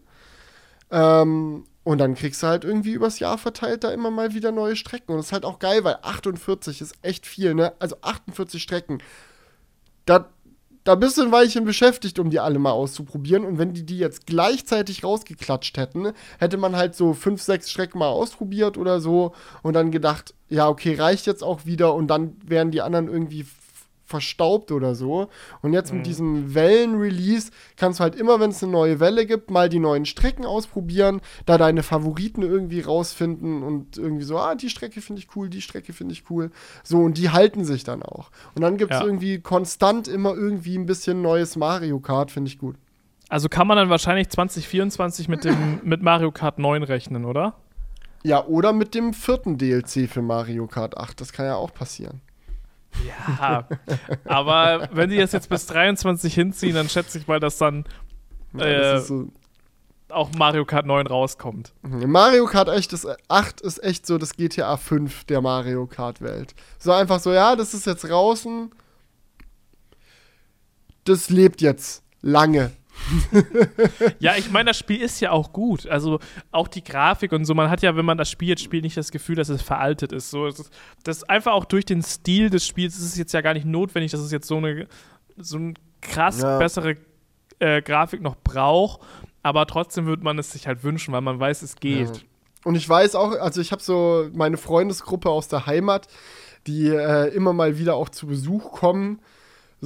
Ähm, und dann kriegst du halt irgendwie übers Jahr verteilt da immer mal wieder neue Strecken. Und das ist halt auch geil, weil 48 ist echt viel, ne? Also 48 Strecken. Da, da bist du ein Weilchen beschäftigt, um die alle mal auszuprobieren. Und wenn die die jetzt gleichzeitig rausgeklatscht hätten, hätte man halt so fünf, sechs Strecken mal ausprobiert oder so und dann gedacht, ja, okay, reicht jetzt auch wieder und dann wären die anderen irgendwie verstaubt oder so. Und jetzt mit diesem Wellen-Release kannst du halt immer, wenn es eine neue Welle gibt, mal die neuen Strecken ausprobieren, da deine Favoriten irgendwie rausfinden und irgendwie so, ah, die Strecke finde ich cool, die Strecke finde ich cool. So, und die halten sich dann auch. Und dann gibt es Ja. irgendwie konstant immer irgendwie ein bisschen neues Mario Kart, finde ich gut. also kann man dann wahrscheinlich 2024 mit, dem, mit Mario Kart 9 rechnen, oder? Ja, oder mit dem vierten DLC für Mario Kart 8, das kann ja auch passieren. Ja, aber wenn die das jetzt bis 23 hinziehen, dann schätze ich mal, dass dann Ja, Äh, das ist so, auch Mario Kart 9 rauskommt. Mario Kart echt ist, 8 ist echt so das GTA 5 der Mario Kart Welt. So einfach so, ja, das ist jetzt draußen. Das lebt jetzt lange. Ja, ich meine, das Spiel ist ja auch gut. Also auch die Grafik und so. Man hat ja, wenn man das spielt, spielt nicht das Gefühl, dass es veraltet ist. So, das, das einfach auch durch den Stil des Spiels ist es jetzt ja gar nicht notwendig, dass es jetzt so eine so eine krass Ja. bessere äh, Grafik noch braucht, aber trotzdem würde man es sich halt wünschen, weil man weiß, es geht. Ja. Und ich weiß auch, also ich habe so meine Freundesgruppe aus der Heimat, die äh, immer mal wieder auch zu Besuch kommen.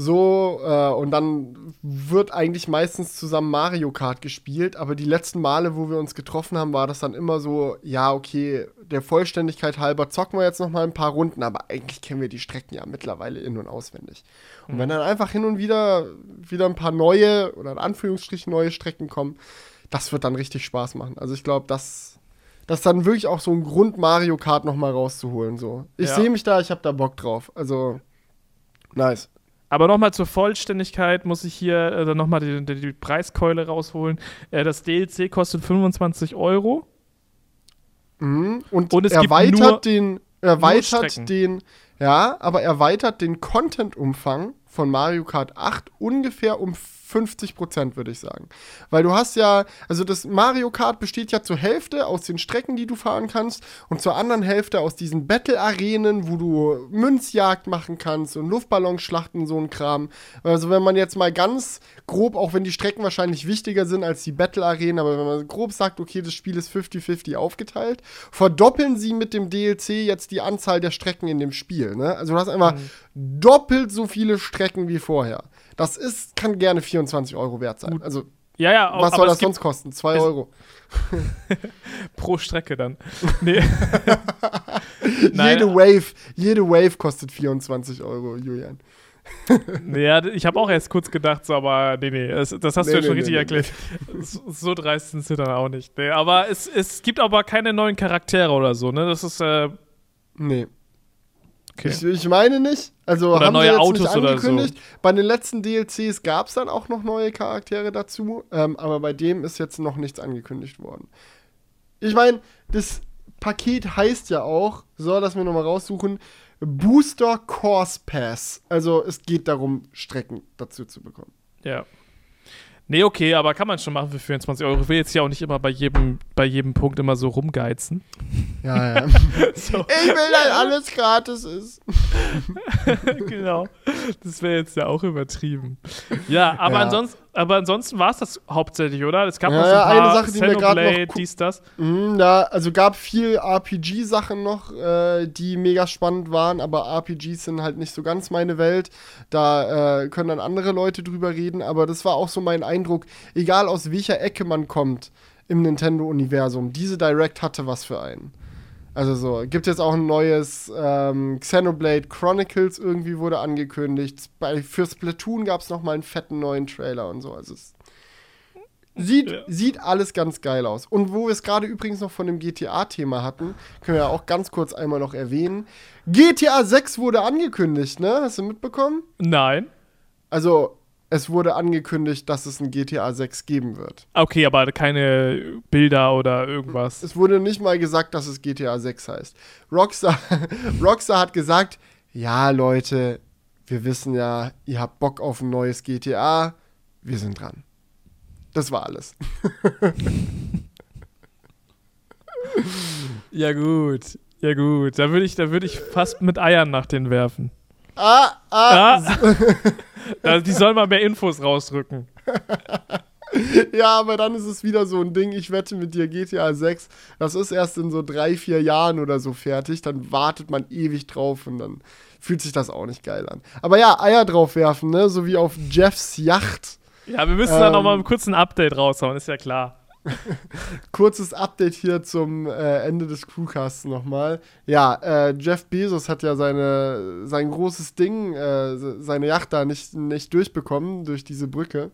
So, äh, und dann wird eigentlich meistens zusammen Mario Kart gespielt, aber die letzten Male, wo wir uns getroffen haben, war das dann immer so, ja, okay, der Vollständigkeit halber zocken wir jetzt noch mal ein paar Runden, aber eigentlich kennen wir die Strecken ja mittlerweile in- und auswendig. Und mhm. wenn dann einfach hin und wieder wieder ein paar neue oder in Anführungsstrichen neue Strecken kommen, das wird dann richtig Spaß machen. Also ich glaube, das das dann wirklich auch so ein Grund Mario Kart noch mal rauszuholen so. Ich ja. sehe mich da, ich habe da Bock drauf. Also nice. Aber nochmal zur Vollständigkeit muss ich hier äh, dann nochmal die, die, die, Preiskeule rausholen. Äh, das DLC kostet 25 Euro. Mhm. Und, Und es erweitert den, erweitert den, ja, aber erweitert den Content-Umfang von Mario Kart 8 ungefähr um 50 Prozent, würde ich sagen. Weil du hast ja, also das Mario Kart besteht ja zur Hälfte aus den Strecken, die du fahren kannst, und zur anderen Hälfte aus diesen Battle-Arenen, wo du Münzjagd machen kannst und Luftballonschlachten, so ein Kram. Also wenn man jetzt mal ganz grob, auch wenn die Strecken wahrscheinlich wichtiger sind als die Battle-Arenen, aber wenn man grob sagt, okay, das Spiel ist 50-50 aufgeteilt, verdoppeln sie mit dem DLC jetzt die Anzahl der Strecken in dem Spiel. Ne? Also du hast einfach mhm. doppelt so viele Strecken wie vorher. Das ist, kann gerne 24 Euro wert sein. Gut. Also, ja, ja, was soll das sonst kosten? 2 Euro. Pro Strecke dann. Nee. jede, Wave, jede Wave kostet 24 Euro, Julian. ja, ich habe auch erst kurz gedacht, so, aber nee, nee, das, das hast nee, du ja schon nee, richtig nee, erklärt. So, so, dreist sind sie dann auch nicht. Nee, aber es, es gibt aber keine neuen Charaktere oder so, ne? Das ist. Äh, nee. Okay. Ich, ich, meine nicht. Also oder haben neue jetzt Autos nicht angekündigt. So. Bei den letzten DLCs gab es dann auch noch neue Charaktere dazu, ähm, aber bei dem ist jetzt noch nichts angekündigt worden. Ich meine, das Paket heißt ja auch, so, lass mir nochmal raussuchen, Booster Course Pass. Also es geht darum, Strecken dazu zu bekommen. Ja. Nee, okay, aber kann man schon machen für 24 Euro. Ich will jetzt ja auch nicht immer bei jedem, bei jedem Punkt immer so rumgeizen. Ja, ja. so. Ich will, dass alles gratis ist. genau. Das wäre jetzt ja auch übertrieben. Ja, aber ja. ansonsten, aber ansonsten war es das hauptsächlich, oder? Es gab ja, noch so ein paar eine Sache, die mir gerade noch dies, das. Mhm, ja, also gab viel RPG-Sachen noch, äh, die mega spannend waren, aber RPGs sind halt nicht so ganz meine Welt. Da äh, können dann andere Leute drüber reden, aber das war auch so mein Eindruck, egal aus welcher Ecke man kommt im Nintendo-Universum, diese Direct hatte was für einen. Also so, gibt jetzt auch ein neues ähm, Xenoblade Chronicles irgendwie wurde angekündigt. Bei, für Splatoon gab es noch mal einen fetten neuen Trailer und so. Also es sieht, ja. sieht alles ganz geil aus. Und wo wir es gerade übrigens noch von dem GTA-Thema hatten, können wir ja auch ganz kurz einmal noch erwähnen. GTA 6 wurde angekündigt, ne? Hast du mitbekommen? Nein. Also es wurde angekündigt, dass es ein GTA 6 geben wird. Okay, aber keine Bilder oder irgendwas. Es wurde nicht mal gesagt, dass es GTA 6 heißt. Rockstar, Rockstar hat gesagt, ja Leute, wir wissen ja, ihr habt Bock auf ein neues GTA, wir sind dran. Das war alles. ja gut, ja gut. Da würde ich, würd ich fast mit Eiern nach denen werfen. Ah, ah. ah. die sollen mal mehr Infos rausrücken. ja, aber dann ist es wieder so ein Ding, ich wette mit dir GTA 6, das ist erst in so drei, vier Jahren oder so fertig, dann wartet man ewig drauf und dann fühlt sich das auch nicht geil an. Aber ja, Eier drauf werfen, ne, so wie auf Jeffs Yacht. Ja, wir müssen ähm, da nochmal kurz ein Update raushauen, ist ja klar. Kurzes Update hier zum äh, Ende des Crewcasts nochmal. Ja, äh, Jeff Bezos hat ja seine, sein großes Ding, äh, seine Yacht da nicht, nicht durchbekommen durch diese Brücke.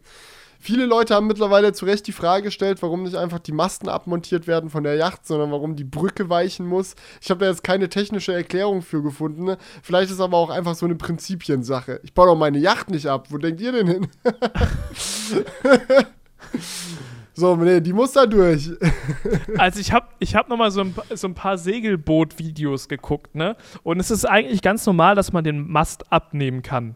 Viele Leute haben mittlerweile zu Recht die Frage gestellt, warum nicht einfach die Masten abmontiert werden von der Yacht, sondern warum die Brücke weichen muss. Ich habe da jetzt keine technische Erklärung für gefunden. Vielleicht ist aber auch einfach so eine Prinzipiensache. Ich baue doch meine Yacht nicht ab. Wo denkt ihr denn hin? So, nee, die muss da durch. also ich habe ich hab noch mal so ein, so ein paar Segelboot-Videos geguckt, ne? Und es ist eigentlich ganz normal, dass man den Mast abnehmen kann.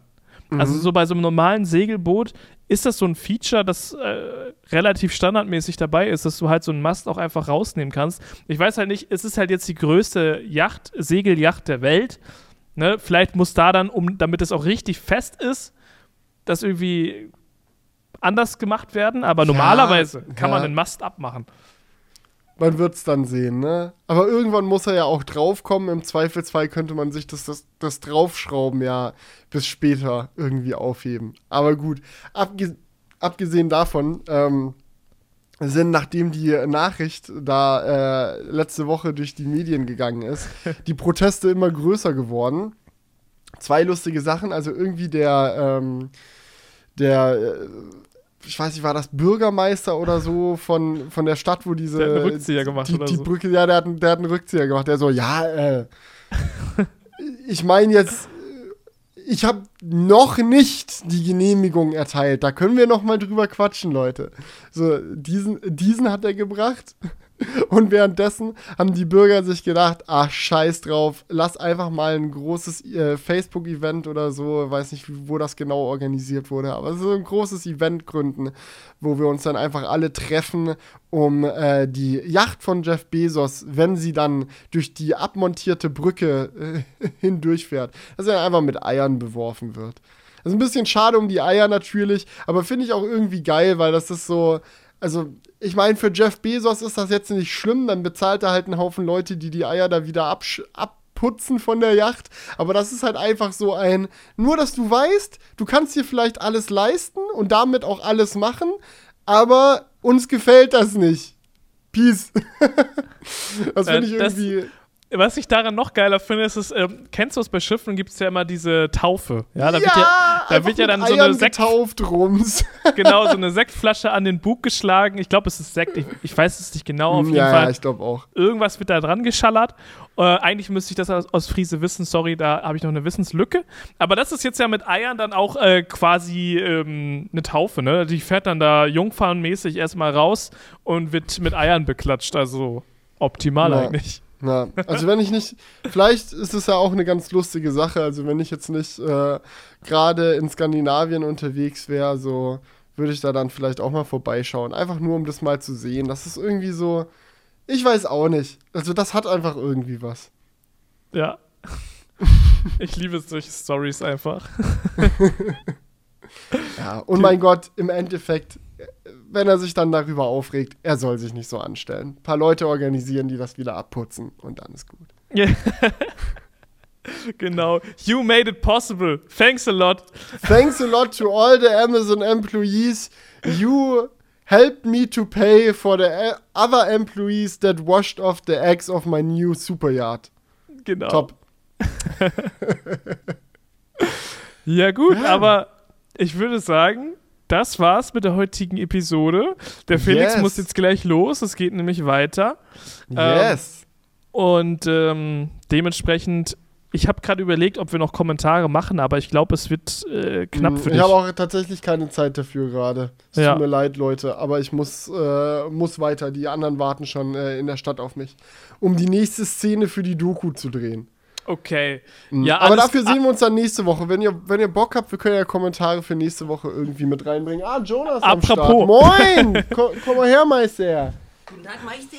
Mhm. Also so bei so einem normalen Segelboot ist das so ein Feature, das äh, relativ standardmäßig dabei ist, dass du halt so einen Mast auch einfach rausnehmen kannst. Ich weiß halt nicht, es ist halt jetzt die größte Yacht, Segelyacht der Welt. Ne? Vielleicht muss da dann, um, damit es auch richtig fest ist, das irgendwie anders gemacht werden, aber normalerweise kann man ja. den Must abmachen. Man wird es dann sehen, ne? Aber irgendwann muss er ja auch draufkommen. Im Zweifelsfall könnte man sich das, das, das Draufschrauben ja bis später irgendwie aufheben. Aber gut, abge abgesehen davon ähm, sind, nachdem die Nachricht da äh, letzte Woche durch die Medien gegangen ist, die Proteste immer größer geworden. Zwei lustige Sachen. Also irgendwie der, ähm, der äh, ich weiß nicht, war das Bürgermeister oder so von, von der Stadt, wo diese. Der hat einen Rückzieher gemacht die, oder die so. Brücke, ja, der hat, einen- der hat einen Rückzieher gemacht. Der so, ja, äh, ich meine jetzt, ich habe noch nicht die Genehmigung erteilt. Da können wir noch mal drüber quatschen, Leute. So, diesen, diesen hat er gebracht. Und währenddessen haben die Bürger sich gedacht, ach, scheiß drauf, lass einfach mal ein großes äh, Facebook-Event oder so, weiß nicht, wo das genau organisiert wurde, aber so ein großes Event gründen, wo wir uns dann einfach alle treffen, um äh, die Yacht von Jeff Bezos, wenn sie dann durch die abmontierte Brücke äh, hindurchfährt, dass er einfach mit Eiern beworfen wird. Das ist ein bisschen schade um die Eier natürlich, aber finde ich auch irgendwie geil, weil das ist so, also ich meine, für Jeff Bezos ist das jetzt nicht schlimm, dann bezahlt er halt einen Haufen Leute, die die Eier da wieder abputzen von der Yacht. Aber das ist halt einfach so ein, nur dass du weißt, du kannst dir vielleicht alles leisten und damit auch alles machen, aber uns gefällt das nicht. Peace. das finde Äh, ich das- irgendwie. Was ich daran noch geiler finde, ist, es, ähm, kennst du es bei Schiffen, gibt es ja immer diese Taufe. Ja, da wird ja, da wird ja dann so eine Sekt, rums. genau, so eine Sektflasche an den Bug geschlagen. Ich glaube, es ist Sekt, ich, ich weiß es nicht genau, auf jeden ja, Fall. ja, ich glaube auch. irgendwas wird da dran geschallert. Äh, eigentlich müsste ich das aus, aus Friese wissen, sorry, da habe ich noch eine Wissenslücke. Aber das ist jetzt ja mit Eiern dann auch äh, quasi ähm, eine Taufe, ne? Die fährt dann da jungfernmäßig erstmal raus und wird mit Eiern beklatscht. Also optimal Ja. eigentlich. Na, also wenn ich nicht, vielleicht ist es ja auch eine ganz lustige Sache, also wenn ich jetzt nicht äh, gerade in Skandinavien unterwegs wäre, so würde ich da dann vielleicht auch mal vorbeischauen, einfach nur um das mal zu sehen. Das ist irgendwie so, ich weiß auch nicht. Also das hat einfach irgendwie was. Ja. Ich liebe solche Stories einfach. Ja, und mein Gott, im Endeffekt, wenn er sich dann darüber aufregt, er soll sich nicht so anstellen. Ein paar Leute organisieren, die das wieder abputzen und dann ist gut. Genau. You made it possible. Thanks a lot. Thanks a lot to all the Amazon employees. You helped me to pay for the uh, other employees that washed off the eggs of my new super yacht. Genau. Top. Ja, gut, Ja. aber ich würde sagen, das war's mit der heutigen Episode. Der Felix Yes. muss jetzt gleich los, es geht nämlich weiter. Yes. Und ähm, dementsprechend, ich habe gerade überlegt, ob wir noch Kommentare machen, aber ich glaube, es wird äh, knapp für ich dich. habe auch tatsächlich keine Zeit dafür gerade. Es Ja. tut mir leid, Leute, aber ich muss, äh, muss weiter. Die anderen warten schon äh, in der Stadt auf mich, um die nächste Szene für die Doku zu drehen. Okay. Mhm. Ja, aber dafür sehen wir uns dann nächste Woche. Wenn ihr, wenn ihr Bock habt, wir können ja Kommentare für nächste Woche irgendwie mit reinbringen. Ah, Jonas am Start. Apropos. Moin! komm, komm mal her, Meister. Guten Tag, Meister.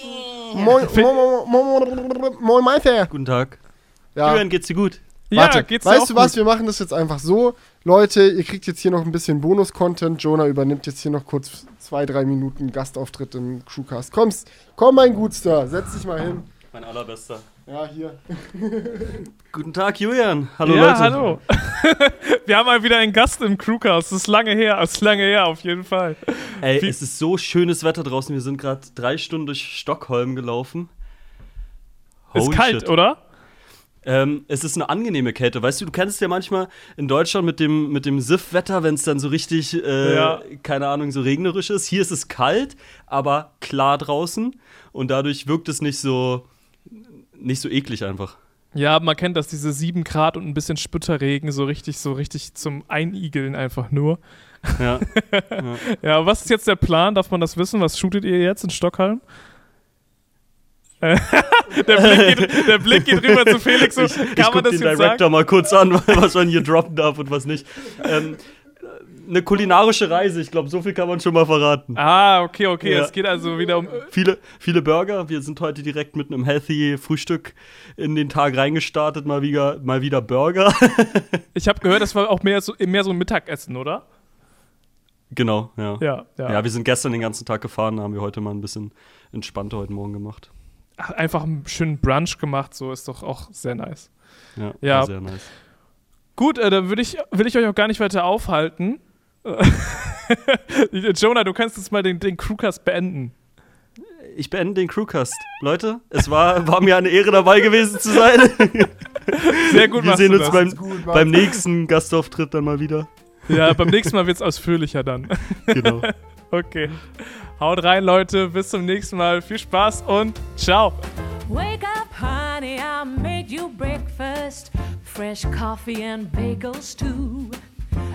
Moin, moin, moin, Meister. Guten Tag. Ja, Julian, geht's dir gut? Ja, warte, geht's dir weißt du was, gut? wir machen das jetzt einfach so. Leute, ihr kriegt jetzt hier noch ein bisschen Bonus-Content. Jonah übernimmt jetzt hier noch kurz zwei, drei Minuten Gastauftritt im Crewcast. Kommst, komm, mein Gutster, setz dich mal hin. Mein allerbester. Ja, hier. Guten Tag, Julian. Hallo ja, Leute. hallo. wir haben mal wieder einen Gast im Crewcast. Das ist lange her, das ist lange her, auf jeden Fall. Ey, Wie- es ist so schönes Wetter draußen. Wir sind gerade drei Stunden durch Stockholm gelaufen. ist Holy kalt, shit. oder? Ähm, es ist eine angenehme Kälte. Weißt du, du kennst ja manchmal in Deutschland mit dem, mit dem Siff-Wetter, wenn es dann so richtig, äh, Ja. keine Ahnung, so regnerisch ist. Hier ist es kalt, aber klar draußen. Und dadurch wirkt es nicht so, nicht so eklig einfach. Ja, man kennt das, diese 7 Grad und ein bisschen Spütterregen, so richtig, so richtig zum Einigeln einfach nur. Ja. Ja, was ist jetzt der Plan? Darf man das wissen? Was shootet ihr jetzt in Stockholm? Äh, der, Blick geht, der Blick geht rüber zu Felix. So, ich kann ich man das den jetzt Director sagen? mal kurz an, was man hier droppen darf und was nicht. Ähm, eine kulinarische Reise, ich glaube, so viel kann man schon mal verraten. Ah, okay, okay. Ja. Es geht also wieder um. Viele, viele Burger. Wir sind heute direkt mit einem healthy Frühstück in den Tag reingestartet. Mal wieder, mal wieder Burger. Ich habe gehört, das war auch mehr so, mehr so ein Mittagessen, oder? Genau, ja. Ja, ja. Ja, wir sind gestern den ganzen Tag gefahren, haben wir heute mal ein bisschen entspannter heute Morgen gemacht. Einfach einen schönen Brunch gemacht, so ist doch auch sehr nice. Ja, Ja. sehr nice. Gut, äh, dann würde ich, will ich euch auch gar nicht weiter aufhalten. Jonah, du kannst jetzt mal den, den Crewcast beenden. Ich beende den Crewcast. Leute, es war, war mir eine Ehre dabei gewesen zu sein. Sehr gut wir sehen du uns das. beim, gut, beim nächsten Gastauftritt dann mal wieder. Ja, beim nächsten Mal wird es ausführlicher dann. Genau. Okay. Haut rein, Leute. Bis zum nächsten Mal. Viel Spaß und ciao. Wake up, honey, I made you breakfast. Fresh coffee and bagels, too.